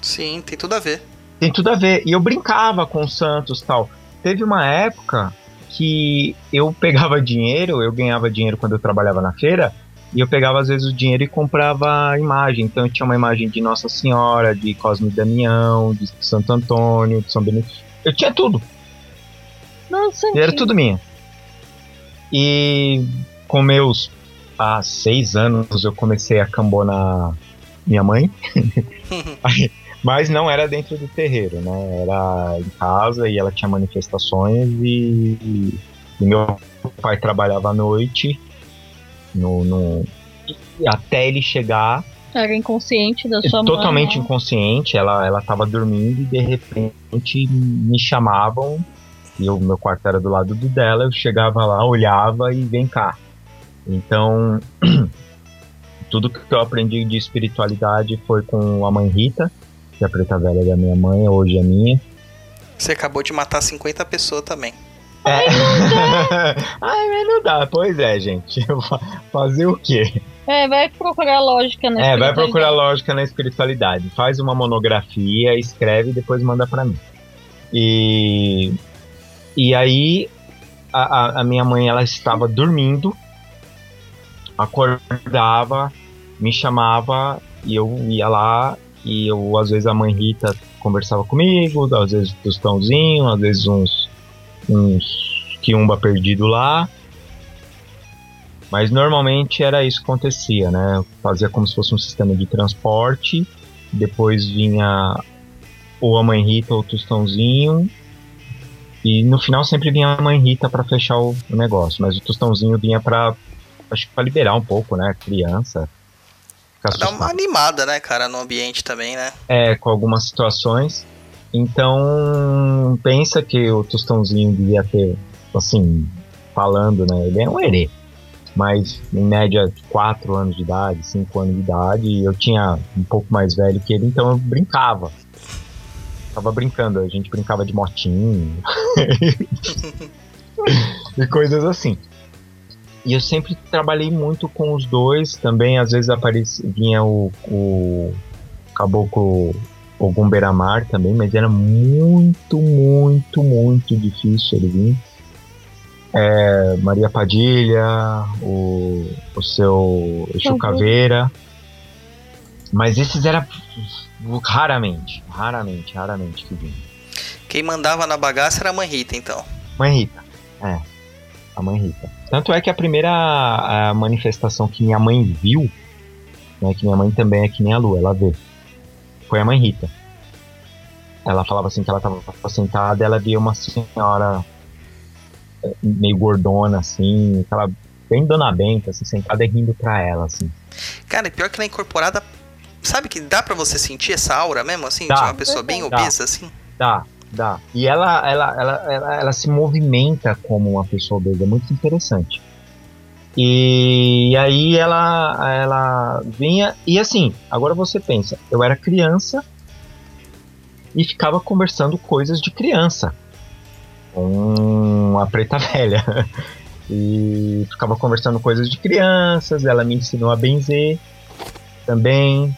tem tudo a ver. Tem tudo a ver. E eu brincava com os santos, tal. Teve uma época que eu pegava dinheiro, eu ganhava dinheiro quando eu trabalhava na feira, e eu pegava às vezes o dinheiro e comprava imagem. Então eu tinha uma imagem de Nossa Senhora, de Cosme e Damião, de Santo Antônio, de São Benito. Eu tinha tudo. Nossa, E era tudo minha. E com meus há seis anos eu comecei a cambonar minha mãe. Aí- Mas não era dentro do terreiro, né? Era em casa e ela tinha manifestações e, e meu pai trabalhava à noite no, no- até ele chegar Era inconsciente da sua totalmente mãe. né? inconsciente, ela, ela tava dormindo e de repente me chamavam e o meu quarto era do lado do dela, eu chegava lá, olhava e vem cá. Então, tudo que eu aprendi de espiritualidade foi com a mãe Rita, que é a preta velha da minha mãe, hoje é minha. Você acabou de matar 50 pessoas também. É. Ai, mas não dá. Pois é, gente. Fazer o quê? É, vai procurar lógica na É, vai procurar lógica na espiritualidade. Faz uma monografia, escreve e depois manda pra mim. E, e aí, a, a- a minha mãe, ela estava dormindo, acordava, me chamava e eu ia lá e eu, às vezes, a mãe Rita conversava comigo, às vezes o Tostãozinho, às vezes uns, uns quiumba perdido lá. Mas normalmente era isso que acontecia, né? Fazia como se fosse um sistema de transporte, depois vinha ou a mãe Rita ou o Tostãozinho, e no final sempre vinha a mãe Rita para fechar o, o negócio, mas o Tostãozinho vinha para acho que para liberar um pouco, né, a criança. Pra dar uma animada, né, cara, no ambiente também, né? É, com algumas situações. Então, pensa que o Tostãozinho devia ter, assim, falando, né? Ele é um herê. mas em média 4 anos de idade, 5 anos de idade, e eu tinha um pouco mais velho que ele, então eu brincava. Tava brincando, a gente brincava de motinho e coisas assim. E eu sempre trabalhei muito com os dois, também às vezes aparecia, vinha o, o Caboclo Ogum também, mas era muito, muito, muito difícil ele vir. É, Maria Padilha, o, o seu Exu Caveira. Mas esses era raramente, raramente, raramente que vinha. Quem mandava na bagaça era a mãe Rita, então. Mãe Rita, é. A mãe Rita. Tanto é que a primeira manifestação que minha mãe viu, né, que minha mãe também é que nem a lua, ela vê, foi a mãe Rita. Ela falava assim que ela estava sentada ela via uma senhora eh, meio gordona, assim, aquela bem dona Benta, assim, sentada e rindo pra ela, assim. Cara, pior que ela é incorporada. Sabe que dá para você sentir essa aura mesmo, assim? Dá. De uma pessoa bem Dá. obesa, assim? Dá, dá. E ela, ela, ela, ela, ela se movimenta como uma pessoa obesa, é muito interessante. E aí ela, ela vinha. E assim, agora você pensa, eu era criança e ficava conversando coisas de criança com a preta velha. E ficava conversando coisas de crianças, ela me ensinou a benzer também.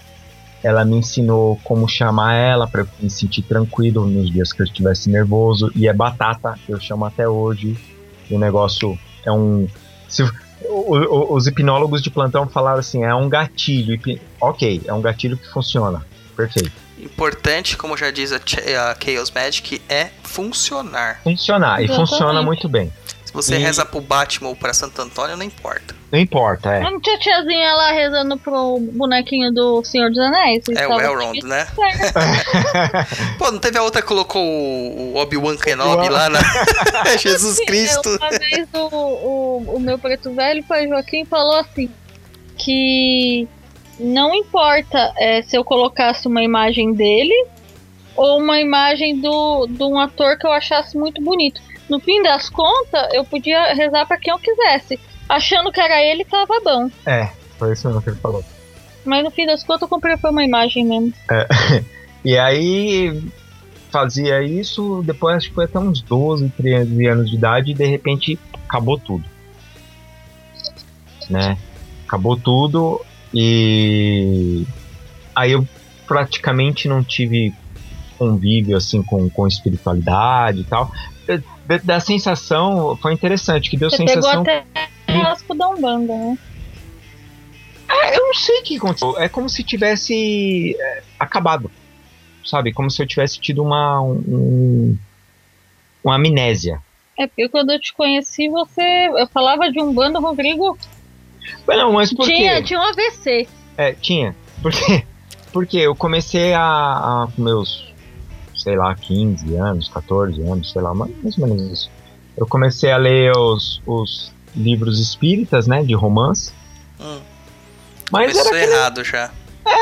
Ela me ensinou como chamar ela para eu me sentir tranquilo nos dias que eu estivesse nervoso. E é batata, eu chamo até hoje. O negócio é um. Se, o- o- os hipnólogos de plantão falaram assim: é um gatilho. Ok, é um gatilho que funciona. Perfeito. Importante, como já diz a, Ch- a Chaos Magic, é funcionar. Funcionar. E Exatamente. funciona muito bem. Se você E- reza pro Batman ou pra Santo Antônio, não importa. Não importa, é. Não tinha tiazinha lá rezando pro bonequinho do Senhor dos Anéis? É o Elrond, né? certo. Pô, não teve a outra que colocou o o Obi-Wan Kenobi lá na. Jesus Cristo. Uma vez o, o, o meu preto velho, pai Joaquim, falou assim: que não importa é, se eu colocasse uma imagem dele ou uma imagem do, de um ator que eu achasse muito bonito. No fim das contas, eu podia rezar pra quem eu quisesse. Achando que era ele, tava bom. É, foi isso mesmo que ele falou. Mas no fim das contas, eu comprei foi uma imagem mesmo. E aí fazia isso, depois acho que foi até uns 12, 13 anos de idade e de repente acabou tudo. Né? Acabou tudo e aí eu praticamente não tive convívio assim com, com espiritualidade e tal. Da, da sensação foi interessante, que deu Você sensação pegou até raspo da Umbanda, né? Ah, eu não sei o que aconteceu. É como se tivesse é, acabado. Sabe? Como se eu tivesse tido uma. Um, uma amnésia. É porque quando eu te conheci, você. Eu falava de Umbanda, o Rodrigo Mas não, mas por tinha, quê? tinha um AVC. É, tinha. Por quê? Porque eu comecei a, a. meus. Sei lá, 15 anos, 14 anos, sei lá, mais ou menos isso. Eu comecei a ler os, os livros espíritas, né? De romance. Hum, Mas era começou aquele errado já.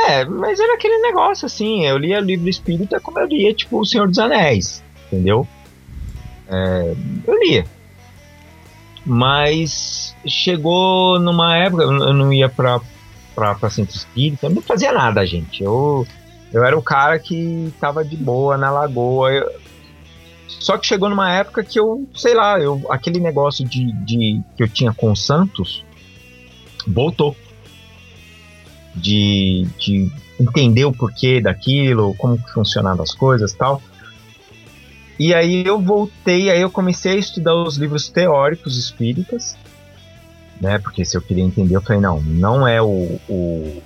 É, mas era aquele negócio assim, eu lia livro espírita como eu lia, tipo, O Senhor dos Anéis, entendeu? É, eu lia. Mas chegou numa época, eu eu não ia pra, pra, pra centro espírita, eu não fazia nada, gente. Eu, eu era o cara que tava de boa na lagoa. eu- só que chegou numa época que eu, sei lá, eu, aquele negócio de, de que eu tinha com o Santos voltou de, de entender o porquê daquilo, como funcionavam as coisas tal. E aí eu voltei, aí eu comecei a estudar os livros teóricos espíritas, né? Porque se eu queria entender, eu falei, não, não é o. o-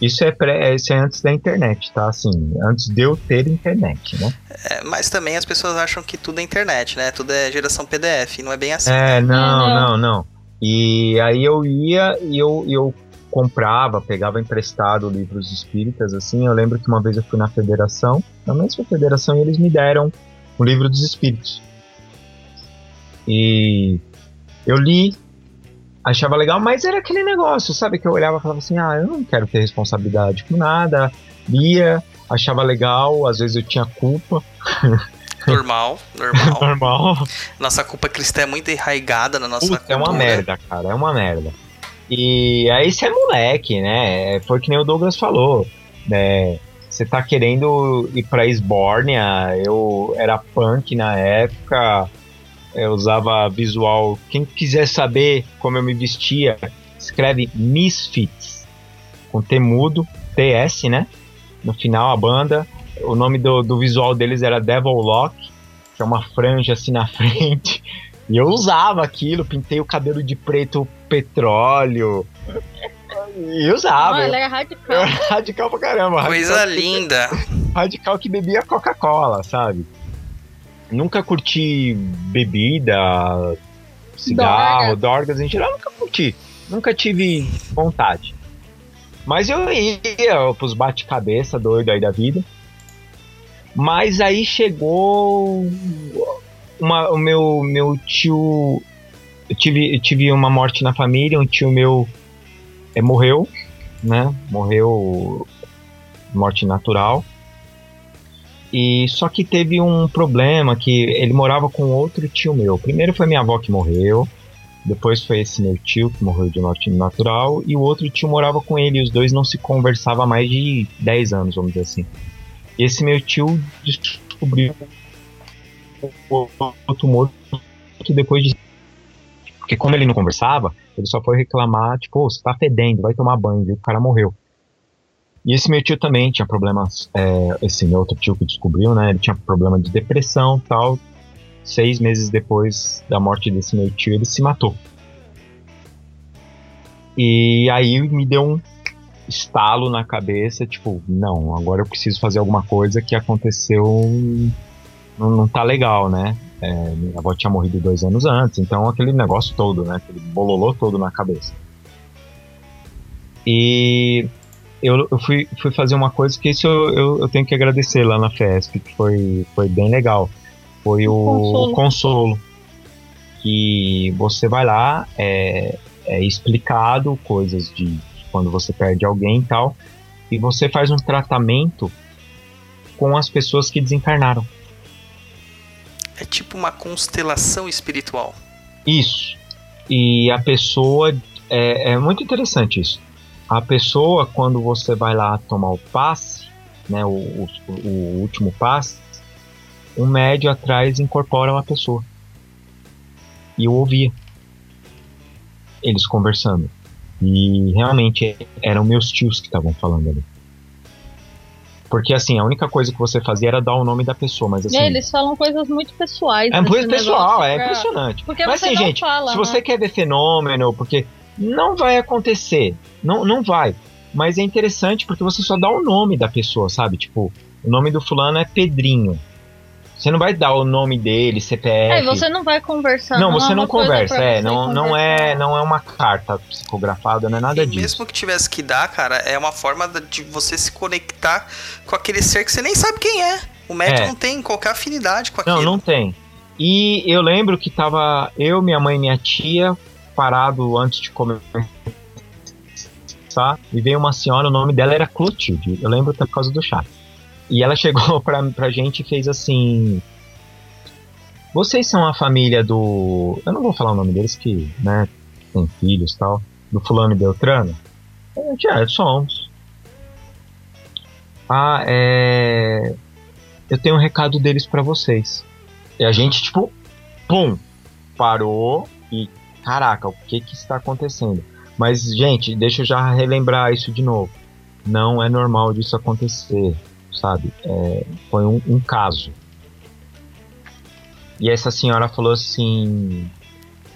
isso é, pré, isso é antes da internet, tá? Assim, antes de eu ter internet, né? É, mas também as pessoas acham que tudo é internet, né? Tudo é geração PDF, não é bem assim. É, não, não. não, não. E aí eu ia e eu, eu comprava, pegava emprestado livros espíritas, assim. Eu lembro que uma vez eu fui na federação, na mesma federação, e eles me deram o livro dos espíritos. E eu li, achava legal, mas era aquele negócio, sabe? Que eu olhava e falava assim: ah, eu não quero ter responsabilidade com nada. Lia, achava legal, às vezes eu tinha culpa. Normal, normal. Normal. Nossa culpa cristã é muito enraigada na nossa Puta, é uma merda, cara. É uma merda. E aí você é moleque, né? Foi que nem o Douglas falou. Né? Você tá querendo ir pra Esbórnia. Eu era punk na época. Eu usava visual. Quem quiser saber como eu me vestia, escreve Misfits. Com T mudo, TS, né? No final a banda. O nome do, do visual deles era Devil Lock, que é uma franja assim na frente. E eu usava aquilo, pintei o cabelo de preto petróleo. E usava. Ah, eu ele é era radical. radical pra caramba. Coisa radical, linda. Radical que bebia Coca-Cola, sabe? Nunca curti bebida, cigarro, drogas em geral, nunca curti. Nunca tive vontade. Mas eu ia pros bate-cabeça doido aí da vida. Mas aí chegou uma, o meu, meu tio. Eu tive, eu tive uma morte na família, um tio meu é, morreu, né? Morreu morte natural. E só que teve um problema que ele morava com outro tio meu. Primeiro foi minha avó que morreu, depois foi esse meu tio que morreu de morte natural e o outro tio morava com ele. E os dois não se conversavam mais de 10 anos, vamos dizer assim. E esse meu tio descobriu o tumor que depois de porque como ele não conversava, ele só foi reclamar, tipo, "Ô, você tá fedendo, vai tomar banho, viu? O cara morreu. E esse meu tio também tinha problemas, é, esse meu outro tio que descobriu, né? Ele tinha problema de depressão tal. Seis meses depois da morte desse meu tio, ele se matou. E aí me deu um estalo na cabeça, tipo, não, agora eu preciso fazer alguma coisa que aconteceu. Não, não tá legal, né? É, minha avó tinha morrido dois anos antes, então aquele negócio todo, né? Aquele bololô todo na cabeça. E eu, eu fui, fui fazer uma coisa que isso eu, eu, eu tenho que agradecer lá na FESP, que foi, foi bem legal. Foi o Consolo. consolo. Que você vai lá, é, é explicado coisas de quando você perde alguém e tal, e você faz um tratamento com as pessoas que desencarnaram. É tipo uma constelação espiritual. Isso. E a pessoa. É, é muito interessante isso. A pessoa, quando você vai lá tomar o passe, né, o, o, o último passe, um médio atrás incorpora uma pessoa. E eu ouvia eles conversando. E realmente eram meus tios que estavam falando ali. Porque assim, a única coisa que você fazia era dar o nome da pessoa, mas assim. E eles falam coisas muito pessoais. É nesse muito pessoal, é pra- impressionante. Porque Mas assim, gente, fala, se né? você quer ver fenômeno, porque não vai acontecer, não, não vai. Mas é interessante porque você só dá o nome da pessoa, sabe? Tipo, o nome do fulano é Pedrinho. Você não vai dar o nome dele, CPF. É, e você não vai conversar. não, é você uma não conversa, é, você não, não é, não é uma carta psicografada, não é nada e disso. mesmo que tivesse que dar, cara, é uma forma de você se conectar com aquele ser que você nem sabe quem é. O médico É. não tem qualquer afinidade com aquilo. Não, não tem. E eu lembro que tava eu, minha mãe e minha tia parado antes de começar. E veio uma senhora, o nome dela era Clotilde. Eu lembro até por causa do chá. E ela chegou pra, pra gente e fez assim. Vocês são a família do. Eu não vou falar o nome deles, que, né, tem filhos e tal. Do fulano e Beltrano? A gente, é, somos. Ah, é. Eu tenho um recado deles pra vocês. E a gente, tipo, pum, parou e, caraca, o que que está acontecendo? Mas, gente, deixa eu já relembrar isso de novo. Não é normal disso acontecer, sabe? É, foi um, um caso. E essa senhora falou assim: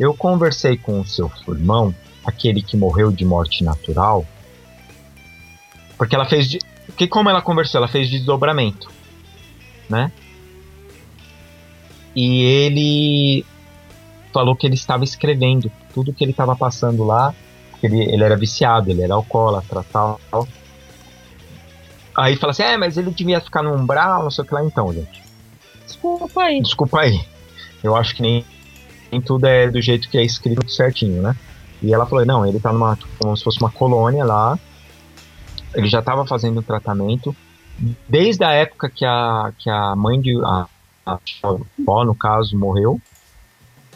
Eu conversei com o seu irmão, aquele que morreu de morte natural, porque ela fez. De, porque como ela conversou? Ela fez desdobramento, né? E ele falou que ele estava escrevendo tudo que ele estava passando lá. Ele, ele era viciado, ele era alcoólatra tal. Aí fala assim: É, mas ele devia ficar no umbral, não sei o que lá então, gente. Desculpa aí. Desculpa aí. Eu acho que nem, nem tudo é do jeito que é escrito certinho, né? E ela falou: Não, ele tá numa. como se fosse uma colônia lá. Ele já estava fazendo o tratamento. Desde a época que a, que a mãe de. A, avó, no caso, morreu.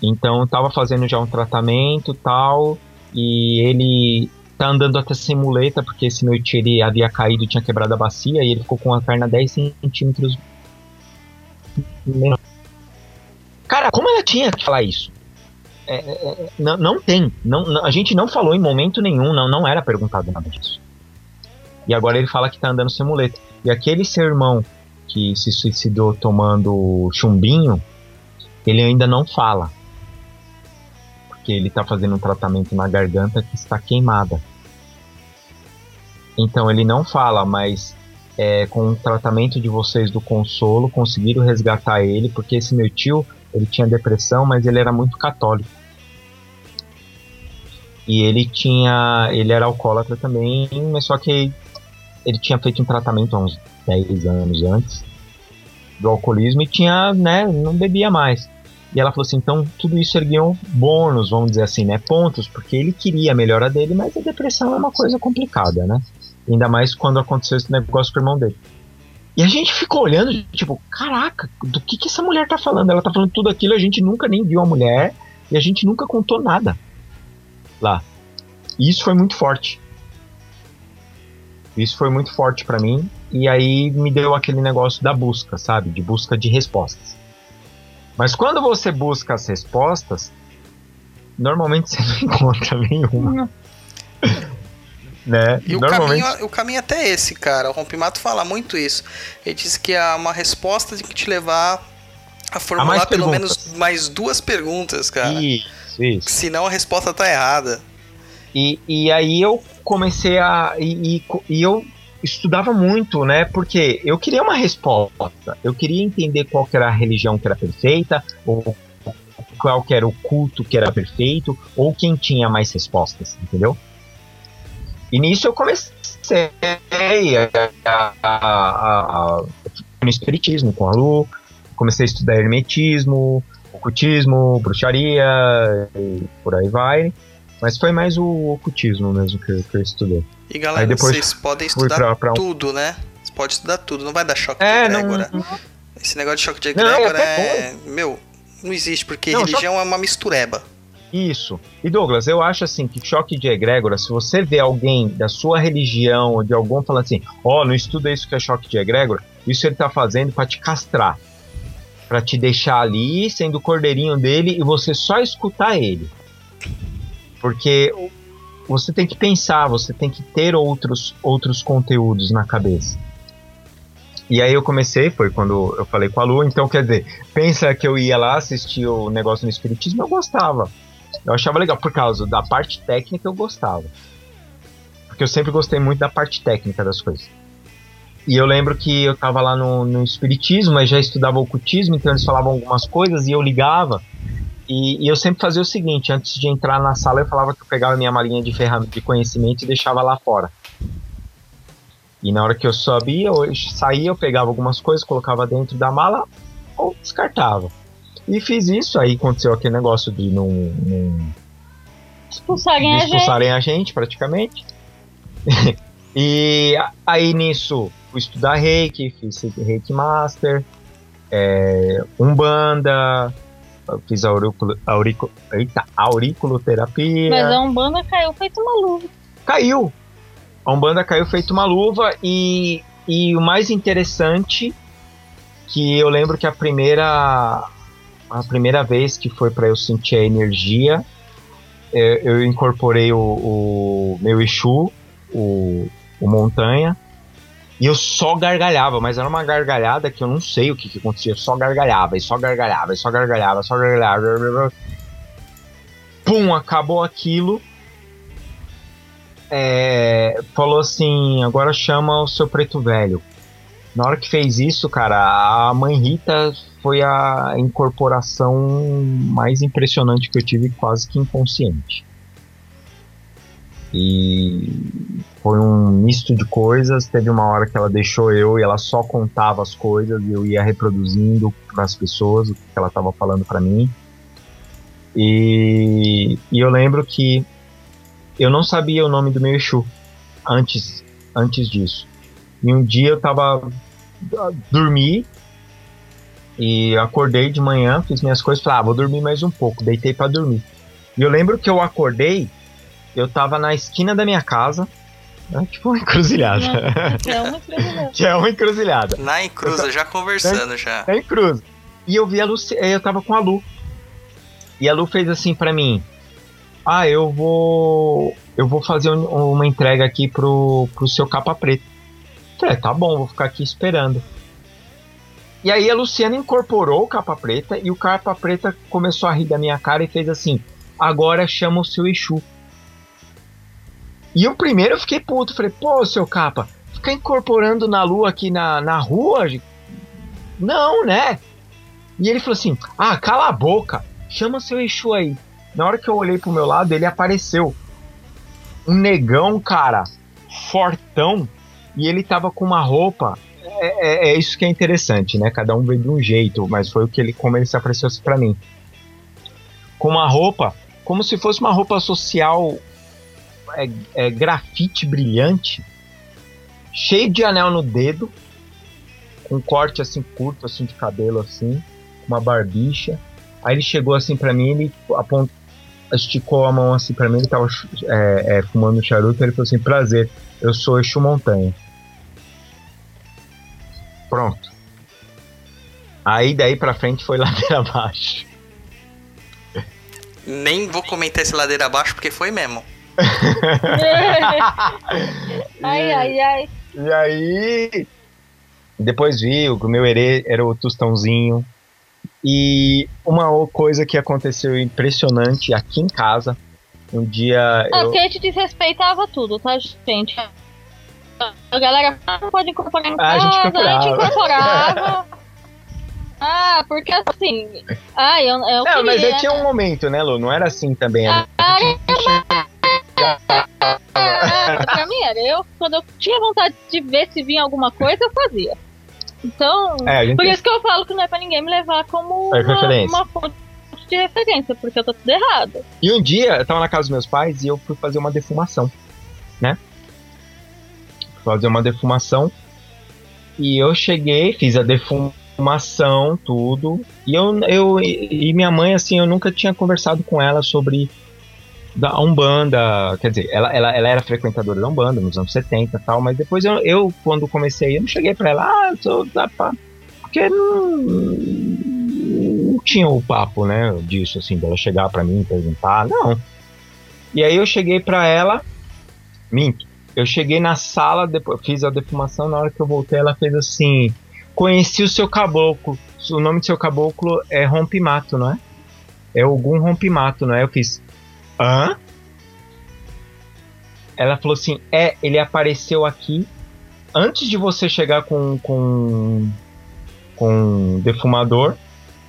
Então tava fazendo já um tratamento tal, e ele tá andando até sem muleta, porque esse tio ele havia caído, tinha quebrado a bacia, e ele ficou com a perna 10 centímetros. Cara, como ela tinha que falar isso? É, é, é, não, não tem. Não, não, a gente não falou em momento nenhum, não, não era perguntado nada disso. E agora ele fala que tá andando sem muleta. E aquele seu irmão que se suicidou tomando chumbinho, ele ainda não fala. Porque ele tá fazendo um tratamento na garganta que está queimada. Então ele não fala, mas é, com o tratamento de vocês do consolo, conseguiram resgatar ele, porque esse meu tio, ele tinha depressão, mas ele era muito católico. E ele tinha. Ele era alcoólatra também, mas só que ele tinha feito um tratamento há uns 10 anos antes do alcoolismo e tinha, né, não bebia mais. E ela falou assim, então tudo isso erguiam bônus, vamos dizer assim, né, pontos, porque ele queria a melhora dele, mas a depressão é uma coisa complicada, né? Ainda mais quando aconteceu esse negócio com o irmão dele. E a gente ficou olhando, tipo, caraca, do que, que essa mulher tá falando? Ela tá falando tudo aquilo, a gente nunca nem viu a mulher e a gente nunca contou nada lá. E isso foi muito forte. Isso foi muito forte para mim e aí me deu aquele negócio da busca, sabe? De busca de respostas. Mas quando você busca as respostas, normalmente você não encontra nenhuma. né? E o, caminho, o caminho até esse, cara. O Rompimato fala muito isso. Ele diz que há uma resposta tem que te levar a formular pelo perguntas. menos mais duas perguntas, cara. Isso, isso. Senão a resposta tá errada. E, e aí eu comecei a. E, e, e, eu estudava muito, né? Porque eu queria uma resposta. Eu queria entender qual que era a religião que era perfeita, ou qual que era o culto que era perfeito, ou quem tinha mais respostas, entendeu? E nisso eu comecei a, a, a, no espiritismo com a Lu, comecei a estudar hermetismo, ocultismo, bruxaria e por aí vai. Mas foi mais o ocultismo mesmo que, que eu estudei. E galera, depois vocês podem estudar pra, pra um... tudo, né? Você pode estudar tudo, não vai dar choque é, de egrégora. Não, Esse negócio de choque de egrégora é. Meu, não existe, porque não, religião é uma mistureba. Isso. E Douglas, eu acho assim que choque de egrégora, se você vê alguém da sua religião ou de algum falando assim, ó, oh, não estuda isso que é choque de egrégora, isso ele tá fazendo para te castrar. para te deixar ali, sendo o cordeirinho dele e você só escutar ele. Porque você tem que pensar, você tem que ter outros, outros conteúdos na cabeça. E aí eu comecei, foi quando eu falei com a Lu, então quer dizer, pensa que eu ia lá assistir o negócio no Espiritismo, eu gostava. Eu achava legal, por causa da parte técnica eu gostava. Porque eu sempre gostei muito da parte técnica das coisas. E eu lembro que eu tava lá no, no Espiritismo, mas já estudava ocultismo, então eles falavam algumas coisas e eu ligava. E, e, eu sempre fazia o seguinte: antes de entrar na sala, eu falava que eu pegava minha malinha de ferramenta de conhecimento e deixava lá fora. E na hora que eu subia, eu saía, eu pegava algumas coisas, colocava dentro da mala ou descartava. E fiz isso, aí aconteceu aquele negócio de não. não expulsarem, de expulsarem a, gente. a gente, praticamente. e aí nisso, fui estudar reiki, fiz reiki master, é, umbanda eu fiz auriculo, aurico, eita, auriculoterapia. Mas a Umbanda caiu feito uma luva. Caiu! A Umbanda caiu feito uma luva e, e o mais interessante que eu lembro que a primeira a primeira vez que foi para eu sentir a energia eu, é, eu incorporei o, o meu Exu, o, o Montanha, e eu só gargalhava, mas era uma gargalhada que eu não sei o que, que acontecia. Eu só gargalhava, e só gargalhava, e só gargalhava, só gargalhava. Pum, acabou aquilo. É, falou assim: agora chama o seu preto velho. Na hora que fez isso, cara, a mãe Rita foi a incorporação mais impressionante que eu tive, quase que inconsciente. E foi um misto de coisas. Teve uma hora que ela deixou eu e ela só contava as coisas e eu ia reproduzindo para as pessoas o que ela estava falando para mim. E, e, eu lembro que eu não sabia o nome do meu Exu antes, antes disso. E um dia eu tava dormi E acordei de manhã, fiz minhas coisas, falei, ah, vou dormir mais um pouco. Deitei pra dormir. E eu lembro que eu acordei, eu tava na esquina da minha casa, né, tipo uma encruzilhada. É uma encruzilhada. que é uma encruzilhada. Na encruza, já conversando já. É encruza. E eu vi a Lu, eu tava com a Lu. E a Lu fez assim pra mim: Ah, eu vou. Eu vou fazer um- uma entrega aqui pro, pro seu capa preta. Falei, tá bom, vou ficar aqui esperando. E aí a Luciana incorporou o capa preta e o capa preta começou a rir da minha cara e fez assim: agora chama o seu Exu. E eu primeiro eu fiquei puto, falei, pô, seu capa, ficar incorporando na lua aqui na, na rua? Não, né? E ele falou assim: ah, cala a boca, chama seu Exu aí. Na hora que eu olhei pro meu lado, ele apareceu. Um negão, cara, fortão, e ele tava com uma roupa. É, é- é isso que é interessante, né? Cada um veio de um jeito, mas foi o que ele, como ele se apareceu pra mim. Com uma roupa, como se fosse uma roupa social é, é, grafite brilhante, cheio de anel no dedo, com um corte assim curto, assim de cabelo assim, uma barbicha. Aí ele chegou assim pra mim, ele apont... esticou a mão assim pra mim, ele tava é, é, fumando um charuto, ele falou assim, prazer, eu sou Exu Montanha. Pronto. Aí daí pra frente foi ladeira abaixo. Nem vou comentar esse ladeira abaixo porque foi mesmo. ai, ai, ai. E aí, depois vi o meu herê era o Tostãozinho. E uma coisa que aconteceu impressionante aqui em casa. Um dia eu. porque a gente desrespeitava tudo, tá, gente? A galera não pode incorporar em Ah, a gente casa, a gente incorporava. ah, porque assim. Ah, eu, eu Não, queria, mas aí né? tinha um momento, né, Lu? Não era assim também. Era... Ah, Ah, pra mim era eu, quando eu tinha vontade de ver se vinha alguma coisa, eu fazia. Então, É, por isso que eu falo que não é pra ninguém me levar como É uma, uma fonte de referência, porque eu tô tudo errado. E um dia eu tava na casa dos meus pais e eu fui fazer uma defumação, né? Fazer uma defumação. E eu cheguei, fiz a defumação, tudo. E eu, eu e minha mãe, assim, eu nunca tinha conversado com ela sobre da Umbanda. Quer dizer, ela, ela, ela era frequentadora da Umbanda nos anos 70 e tal, mas depois eu, eu, quando comecei, eu não cheguei pra ela, ah, eu sou da pá. Porque não, não tinha o papo, né, disso, assim, dela chegar pra mim perguntar, não. E aí eu cheguei pra ela, minto, eu cheguei na sala, depois fiz a defumação, na hora que eu voltei ela fez assim, conheci o seu caboclo, o nome do seu caboclo é Rompimato, não é? É Ogum Rompimato, não é? Eu fiz, hã? Ela falou assim, é, ele apareceu aqui antes de você chegar com com com defumador,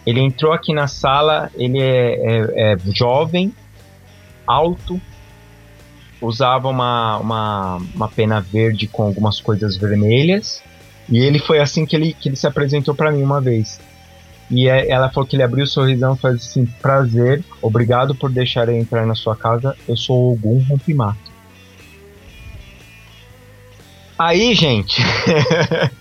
ele entrou aqui na sala, ele é, é- é jovem, alto, usava uma, uma, uma pena verde com algumas coisas vermelhas, e ele foi assim que ele, que ele se apresentou pra mim uma vez. E é- ela falou que ele abriu o sorrisão e falou assim: Prazer, obrigado por deixar eu entrar na sua casa, eu sou Ogum Rompimato. Aí, gente.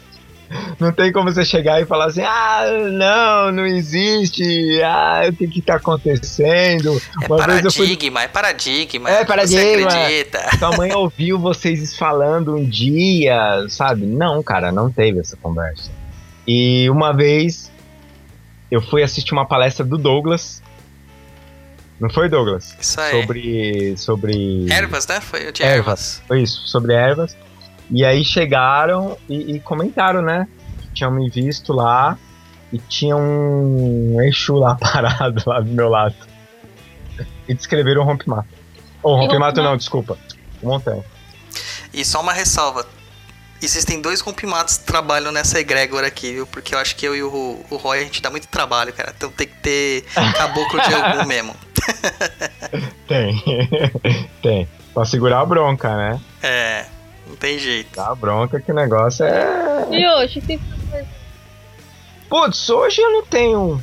Não tem como você chegar e falar assim, ah, não, não existe, ah, o que que tá acontecendo? É Uma vez eu fui- paradigma, é paradigma. É paradigma. Você acredita. Sua mãe ouviu vocês falando um dia, sabe? Não, cara, não teve essa conversa. E uma vez eu fui assistir uma palestra do Douglas. Não foi, Douglas? Isso aí. Sobre. Sobre. Ervas, né? Foi de Ervas. ervas. Foi isso, sobre ervas. E aí chegaram e, e comentaram, né? Que tinham me visto lá e tinha um Exu lá parado lá do meu lado. E descreveram o rompimato. Ou rompimato rompimato? não, desculpa. O montanha. E só uma ressalva. Existem dois rompimatos que trabalham nessa egrégora aqui, viu? Porque eu acho que eu e o, o Roy a gente dá muito trabalho, cara. Então tem que ter caboclo de algum mesmo. Tem. Tem. Pra segurar a bronca, né? É, não tem jeito. Dá a bronca que o negócio é. E hoje, que Putz, hoje eu não tenho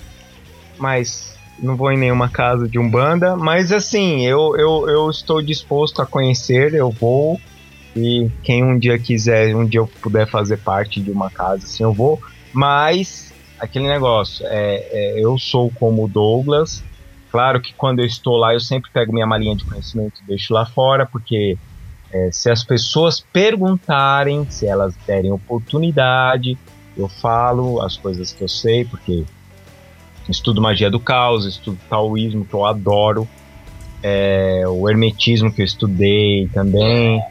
mais. Não vou em nenhuma casa de Umbanda, mas assim, eu, eu, eu estou disposto a conhecer, eu vou. E quem um dia quiser, um dia eu puder fazer parte de uma casa, assim, eu vou. Mas aquele negócio, é, é, eu sou como o Douglas. Claro que quando eu estou lá, eu sempre pego minha malinha de conhecimento e deixo lá fora, porque é, se as pessoas perguntarem, se elas derem oportunidade, eu falo as coisas que eu sei, porque estudo magia do caos, estudo taoísmo, que eu adoro, é, o hermetismo que eu estudei também,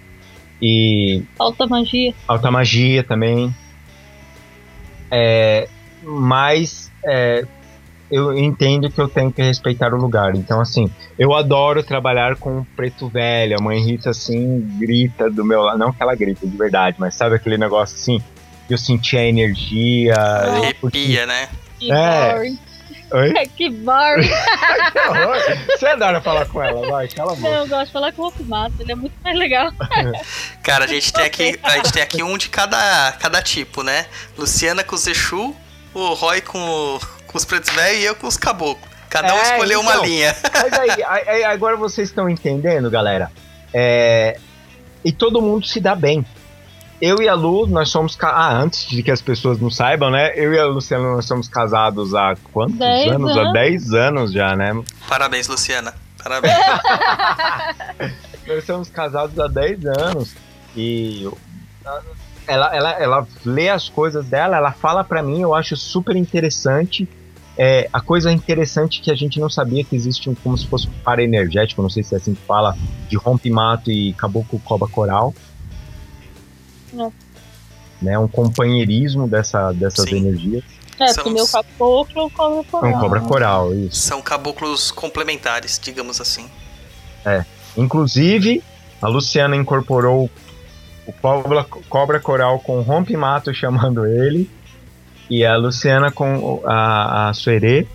e Alta magia. alta magia também. É, mas é, eu entendo que eu tenho que respeitar o lugar. Então, assim, eu adoro trabalhar com preto velho. A mãe Rita, assim, grita do meu lado. Não que ela grita de verdade, mas sabe aquele negócio assim? Eu senti a energia. eu curti- Arrepia, né? Que É. boring. Oi? que boring. Que horror! Você adora falar com ela, vai, cala a Não, boca. eu gosto de falar com o Rokumato, ele é muito mais legal. Cara, a gente tem aqui, a gente tem aqui um de cada, cada tipo, né? Luciana com os Exu, o Roy com, o- com os pretos velhos e eu com os caboclos. Cada um É, escolheu uma então. linha. Mas aí, aí- aí agora vocês estão entendendo, galera? É, e todo mundo se dá bem. Eu e a Lu, nós somos. ca- Ah, antes de que as pessoas não saibam, né? Eu e a Luciana, nós somos casados há quantos Dez anos? Há anos. 10 anos já, né? Parabéns, Luciana. Parabéns. Nós somos casados há 10 anos. E ela, ela, ela lê as coisas dela, ela fala pra mim, eu acho super interessante. É, a coisa interessante que a gente não sabia que existe um, como se fosse um par energético, não sei se é assim que fala, de rompe-mato e caboclo coba coral. Não. Né, um companheirismo dessa, dessas Sim. energias. É, São porque meu caboclo é o cobra É um coral. cobra coral, isso. São caboclos complementares, digamos assim. Inclusive, a Luciana incorporou o cobra, cobra coral com rompe-mato chamando ele. E a Luciana com a, a Suerê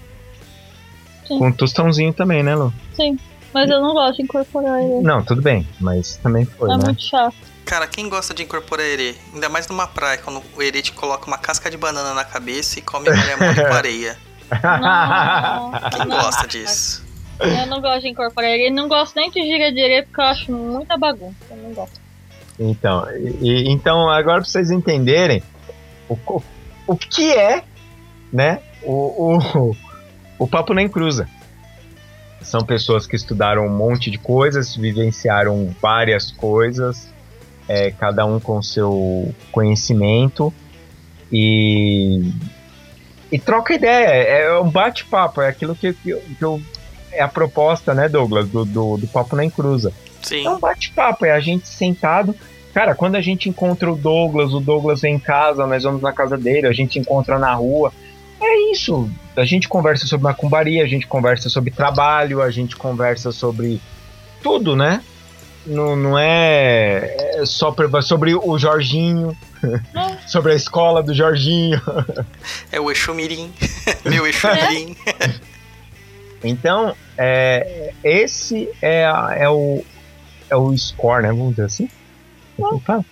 Sim. com o tostãozinho também, né, Lu? Sim, mas eu não gosto de incorporar ele. Não, tudo bem, mas também foi, é né? muito chato. Cara, quem gosta de incorporar herê? Ainda mais numa praia, quando o herê te coloca uma casca de banana na cabeça e come maremoto com areia. Não, Quem não. gosta disso? Eu não gosto de incorporar ele. Não gosto nem de gira de areia porque eu acho muita bagunça. Eu não gosto. Então, e- então agora pra vocês entenderem o, co- o que é, né, o, o, o Papo Nem Cruza. São pessoas que estudaram um monte de coisas, vivenciaram várias coisas, é, cada um com seu conhecimento e, e troca ideia, é um bate-papo, é aquilo que, que, eu- que eu, é a proposta, né, Douglas, do, do, do Papo Nem Cruza. Sim. É um bate-papo, é a gente sentado. Cara, quando a gente encontra o Douglas, o Douglas vem em casa, nós vamos na casa dele, a gente encontra na rua. É isso. A gente conversa sobre macumbaria, a gente conversa sobre trabalho, a gente conversa sobre tudo, né? Não, não é, é só pra- sobre o Jorginho, sobre a escola do Jorginho. É o Exu Mirim. Meu Exu Mirim. Então, é, esse é, a- é, o, é o score, né? Vamos dizer assim? Assim fala?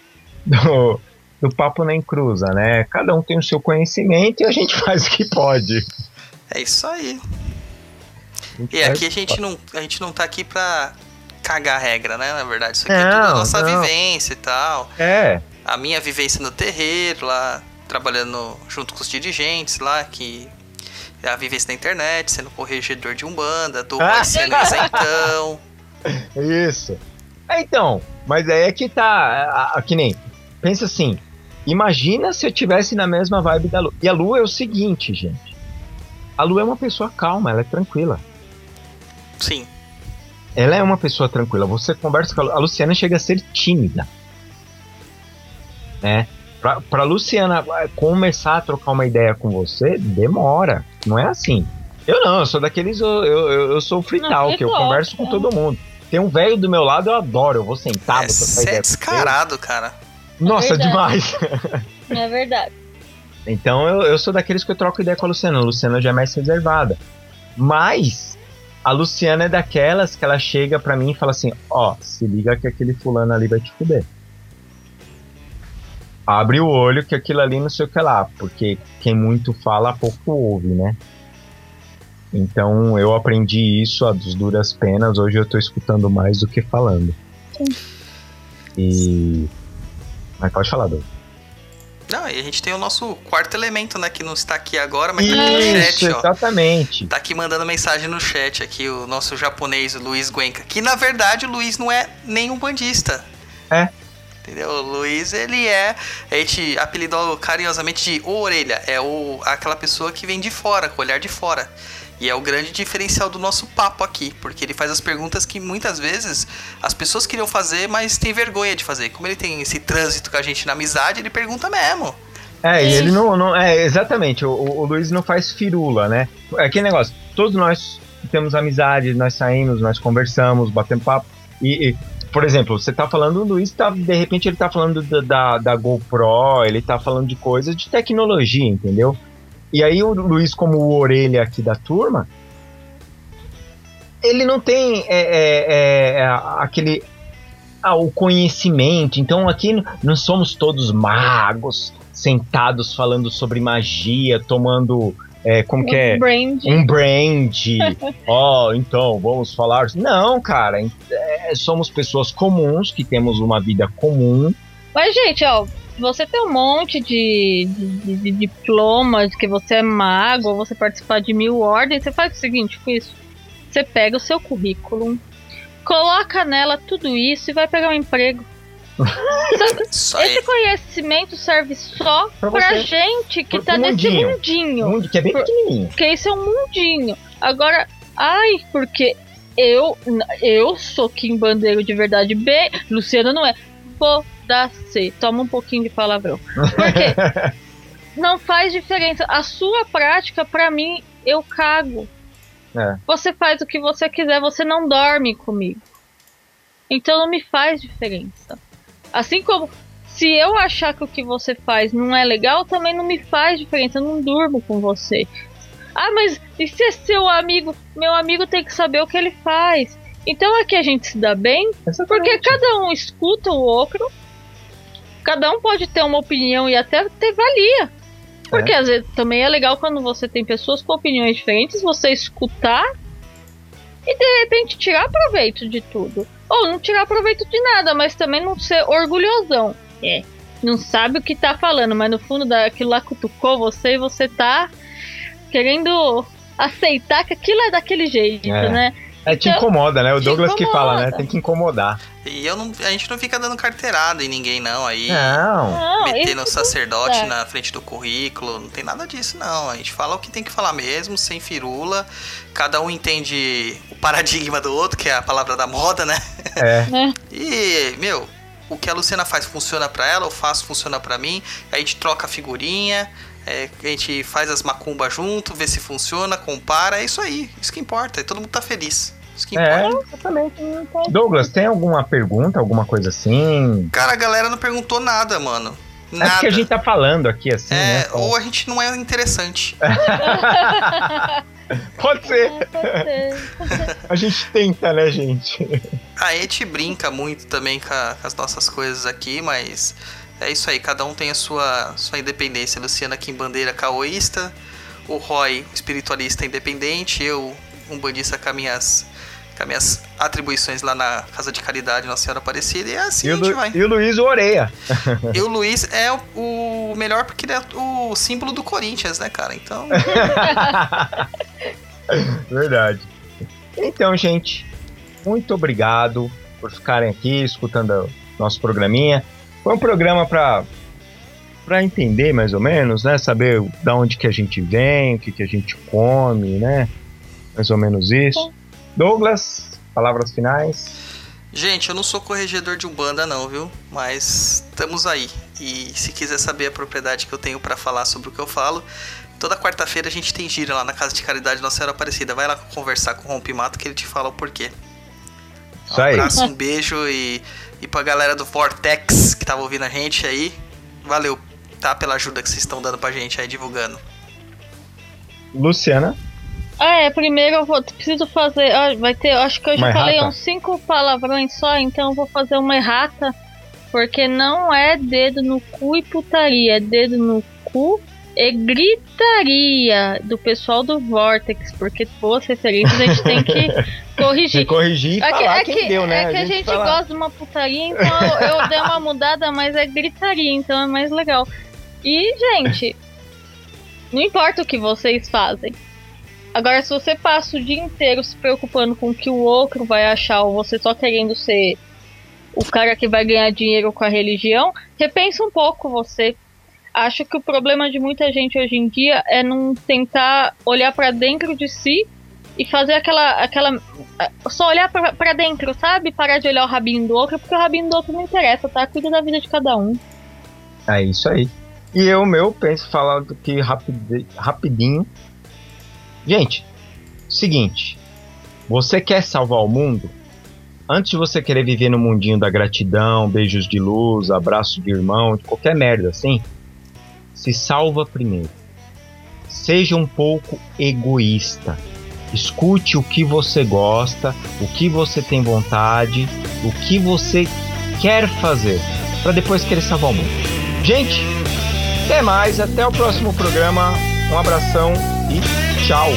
Do, do Papo Nem Cruza, né? Cada um tem o seu conhecimento e a gente faz o que pode. É isso aí. E faz aqui a que gente não, a gente não tá aqui pra cagar a regra, né? Na verdade, isso aqui é Não, tudo a nossa não. vivência e tal. É, A minha vivência no terreiro, lá trabalhando junto com os dirigentes lá, que é a vivência na internet, sendo corregedor de Umbanda, do Ah. Sendo isentão. isso. É, então, mas aí é que tá. a- que nem. Pensa assim. Imagina se eu tivesse na mesma vibe da Lu. E a Lu é o seguinte, gente. A Lu é uma pessoa calma, ela é tranquila. Sim. Ela é uma pessoa tranquila. Você conversa com a, a Luciana chega a ser tímida. Né? Pra, pra Luciana eh, começar a trocar uma ideia com você, demora. Não é assim. Eu não, eu sou daqueles. Eu, eu, eu sou frital, que eu frital, converso com é. todo mundo. Tem um velho do meu lado, eu adoro. Eu vou sentar, é, vou trocar cê ideia é com você. descarado, cara. Nossa, É demais. É verdade. Então eu, eu sou daqueles que eu troco ideia com a Luciana. A Luciana já é mais reservada. Mas a Luciana é daquelas que ela chega pra mim e fala assim: Ó, se liga que aquele fulano ali vai te fuder. Abre o olho que aquilo ali não sei o que lá. Porque quem muito fala, pouco ouve, né? Então eu aprendi isso a dos duras penas. Hoje eu tô escutando mais do que falando. Sim. E. Mas pode falar, Douglas. Não, e a gente tem o nosso quarto elemento, né? Que não está aqui agora, mas tá aqui no Isso, chat, ó. exatamente. Tá aqui mandando mensagem no chat aqui, o nosso japonês, o Luiz Guenca. Que na verdade o Luiz não é nenhum bandista. É. Entendeu? O Luiz, ele é. A gente apelidou carinhosamente de orelha. É o, aquela pessoa que vem de fora, com o olhar de fora. E é o grande diferencial do nosso papo aqui, porque ele faz as perguntas que muitas vezes as pessoas queriam fazer, mas tem vergonha de fazer. Como ele tem esse trânsito com a gente na amizade, ele pergunta mesmo. É, e ele não, não- É, exatamente. O, o- o Luiz não faz firula, né? É aquele negócio. Todos nós temos amizade, nós saímos, nós conversamos, batemos papo. E, e, por exemplo, você tá falando, o Luiz tá. De repente ele tá falando da, da, da GoPro, ele tá falando de coisas de tecnologia, entendeu? E aí o Luiz, como o orelha aqui da turma, ele não tem é, é, é, aquele. Ah, o conhecimento. Então aqui não somos todos magos sentados falando sobre magia, tomando. é, como que é? Brand. Um brand. Ó, então, vamos falar. Não, cara. é, somos pessoas comuns que temos uma vida comum. Mas, gente, ó, você tem um monte de, de, de- diplomas, que você é mago, ou você participar de mil ordens, você faz o seguinte com isso. Você pega o seu currículo, coloca nela tudo isso e vai pegar um emprego. Esse conhecimento serve só Pra pra, gente que Pro- tá pro nesse mundinho. mundinho. Que é bem Por- pequenininho. Porque isso é um mundinho. Agora, ai, porque eu eu sou Kim Bandeiro de verdade B, Luciana não é. Foda-se. Toma um pouquinho de palavrão. Porque não faz diferença. A sua prática, pra mim, eu cago. É. Você faz o que você quiser, você não dorme comigo. Então não me faz diferença. Assim como se eu achar que o que você faz não é legal, também não me faz diferença. Eu não durmo com você. Ah, mas e se é seu amigo? Meu amigo tem que saber o que ele faz. Então aqui a gente se dá bem, porque cada um escuta o outro. Cada um pode ter uma opinião e até ter valia. Porque às vezes também é legal quando você tem pessoas com opiniões diferentes, você escutar e de repente tirar proveito de tudo. Ou não tirar proveito de nada, mas também não ser orgulhosão. É. Não sabe o que tá falando, mas no fundo daquilo lá cutucou você e você tá querendo aceitar que aquilo é daquele jeito, É. né? É, te Então, incomoda, né? O te Douglas que fala, né? incomoda. Tem que incomodar. E eu não, a gente não fica dando carteirada em ninguém, não. Aí. Não. Metendo o sacerdote é. na frente do currículo, não tem nada disso, não. A gente fala o que tem que falar mesmo, sem firula. Cada um entende o paradigma do outro, que é a palavra da moda, né? É. né? E, meu, o que a Luciana faz funciona pra ela, eu faço funciona pra mim. A gente troca figurinha, é, a gente faz as macumbas junto, vê se funciona, compara. É isso aí, isso que importa. E todo mundo tá feliz. Isso que É, importa. exatamente. Douglas, tem alguma pergunta, alguma coisa assim? Cara, a galera não perguntou nada, mano. É Nada. porque a gente tá falando aqui assim, É, né? ou a gente não é interessante. Pode ser. Pode ser. A gente tenta, né, gente? A gente brinca muito também com, a- com as nossas coisas aqui, mas é isso aí, cada um tem a sua, sua independência. Luciana aqui em bandeira caoísta, o Roy espiritualista independente, eu um bandista com as minhas, com as minhas atribuições lá na Casa de Caridade Nossa Senhora Aparecida, e é assim E a o, gente vai. e o Luiz Oreia. E o Luiz é o, o melhor porque ele é o símbolo do Corinthians, né, cara? Então, Verdade. Então, gente, muito obrigado por ficarem aqui escutando o nosso programinha. Foi um programa para para entender mais ou menos, né? Saber da onde que a gente vem, o que que a gente come, né? Mais ou menos isso. Douglas, palavras finais. Gente, eu não sou corregedor de Umbanda não, viu? Mas estamos aí. E se quiser saber a propriedade que eu tenho pra falar sobre o que eu falo, toda quarta-feira a gente tem gira lá na Casa de Caridade Nossa Senhora Aparecida. Vai lá conversar com o Rompimato que ele te fala o porquê. Isso um aí. abraço, um beijo e, e pra galera do Vortex que tava ouvindo a gente aí. Valeu, tá? Pela ajuda que vocês estão dando pra gente aí divulgando. Luciana. Ah, é, primeiro eu vou, preciso fazer. ah, vai ter, acho que eu já Uma falei errata? uns cinco palavrões só, então eu vou fazer uma errata. Porque não é dedo no cu e putaria, é dedo no cu e gritaria do pessoal do Vortex. Porque boas referências a gente tem que corrigir. corrigir e É que, falar é quem que- deu, né? é que a gente, fala- gosta de uma putaria, então eu dei uma mudada, mas é gritaria, então é mais legal. E, gente, não importa o que vocês fazem. Agora, se você passa o dia inteiro se preocupando com o que o outro vai achar, ou você só querendo ser o cara que vai ganhar dinheiro com a religião, repensa um pouco você. Acho que o problema de muita gente hoje em dia é não tentar olhar para dentro de si e fazer aquela. aquela só olhar para dentro, sabe? Parar de olhar o rabinho do outro, porque o rabinho do outro não interessa, tá? Cuida da vida de cada um. É isso aí. E eu, meu, penso falar que rapid, rapidinho. Gente, seguinte. Você quer salvar o mundo? Antes de você querer viver no mundinho da gratidão, beijos de luz, abraço de irmão, qualquer merda assim, se salva primeiro. Seja um pouco egoísta. Escute o que você gosta, o que você tem vontade, o que você quer fazer, para depois querer salvar o mundo. Gente, até mais, até o próximo programa. Um abração e tchau.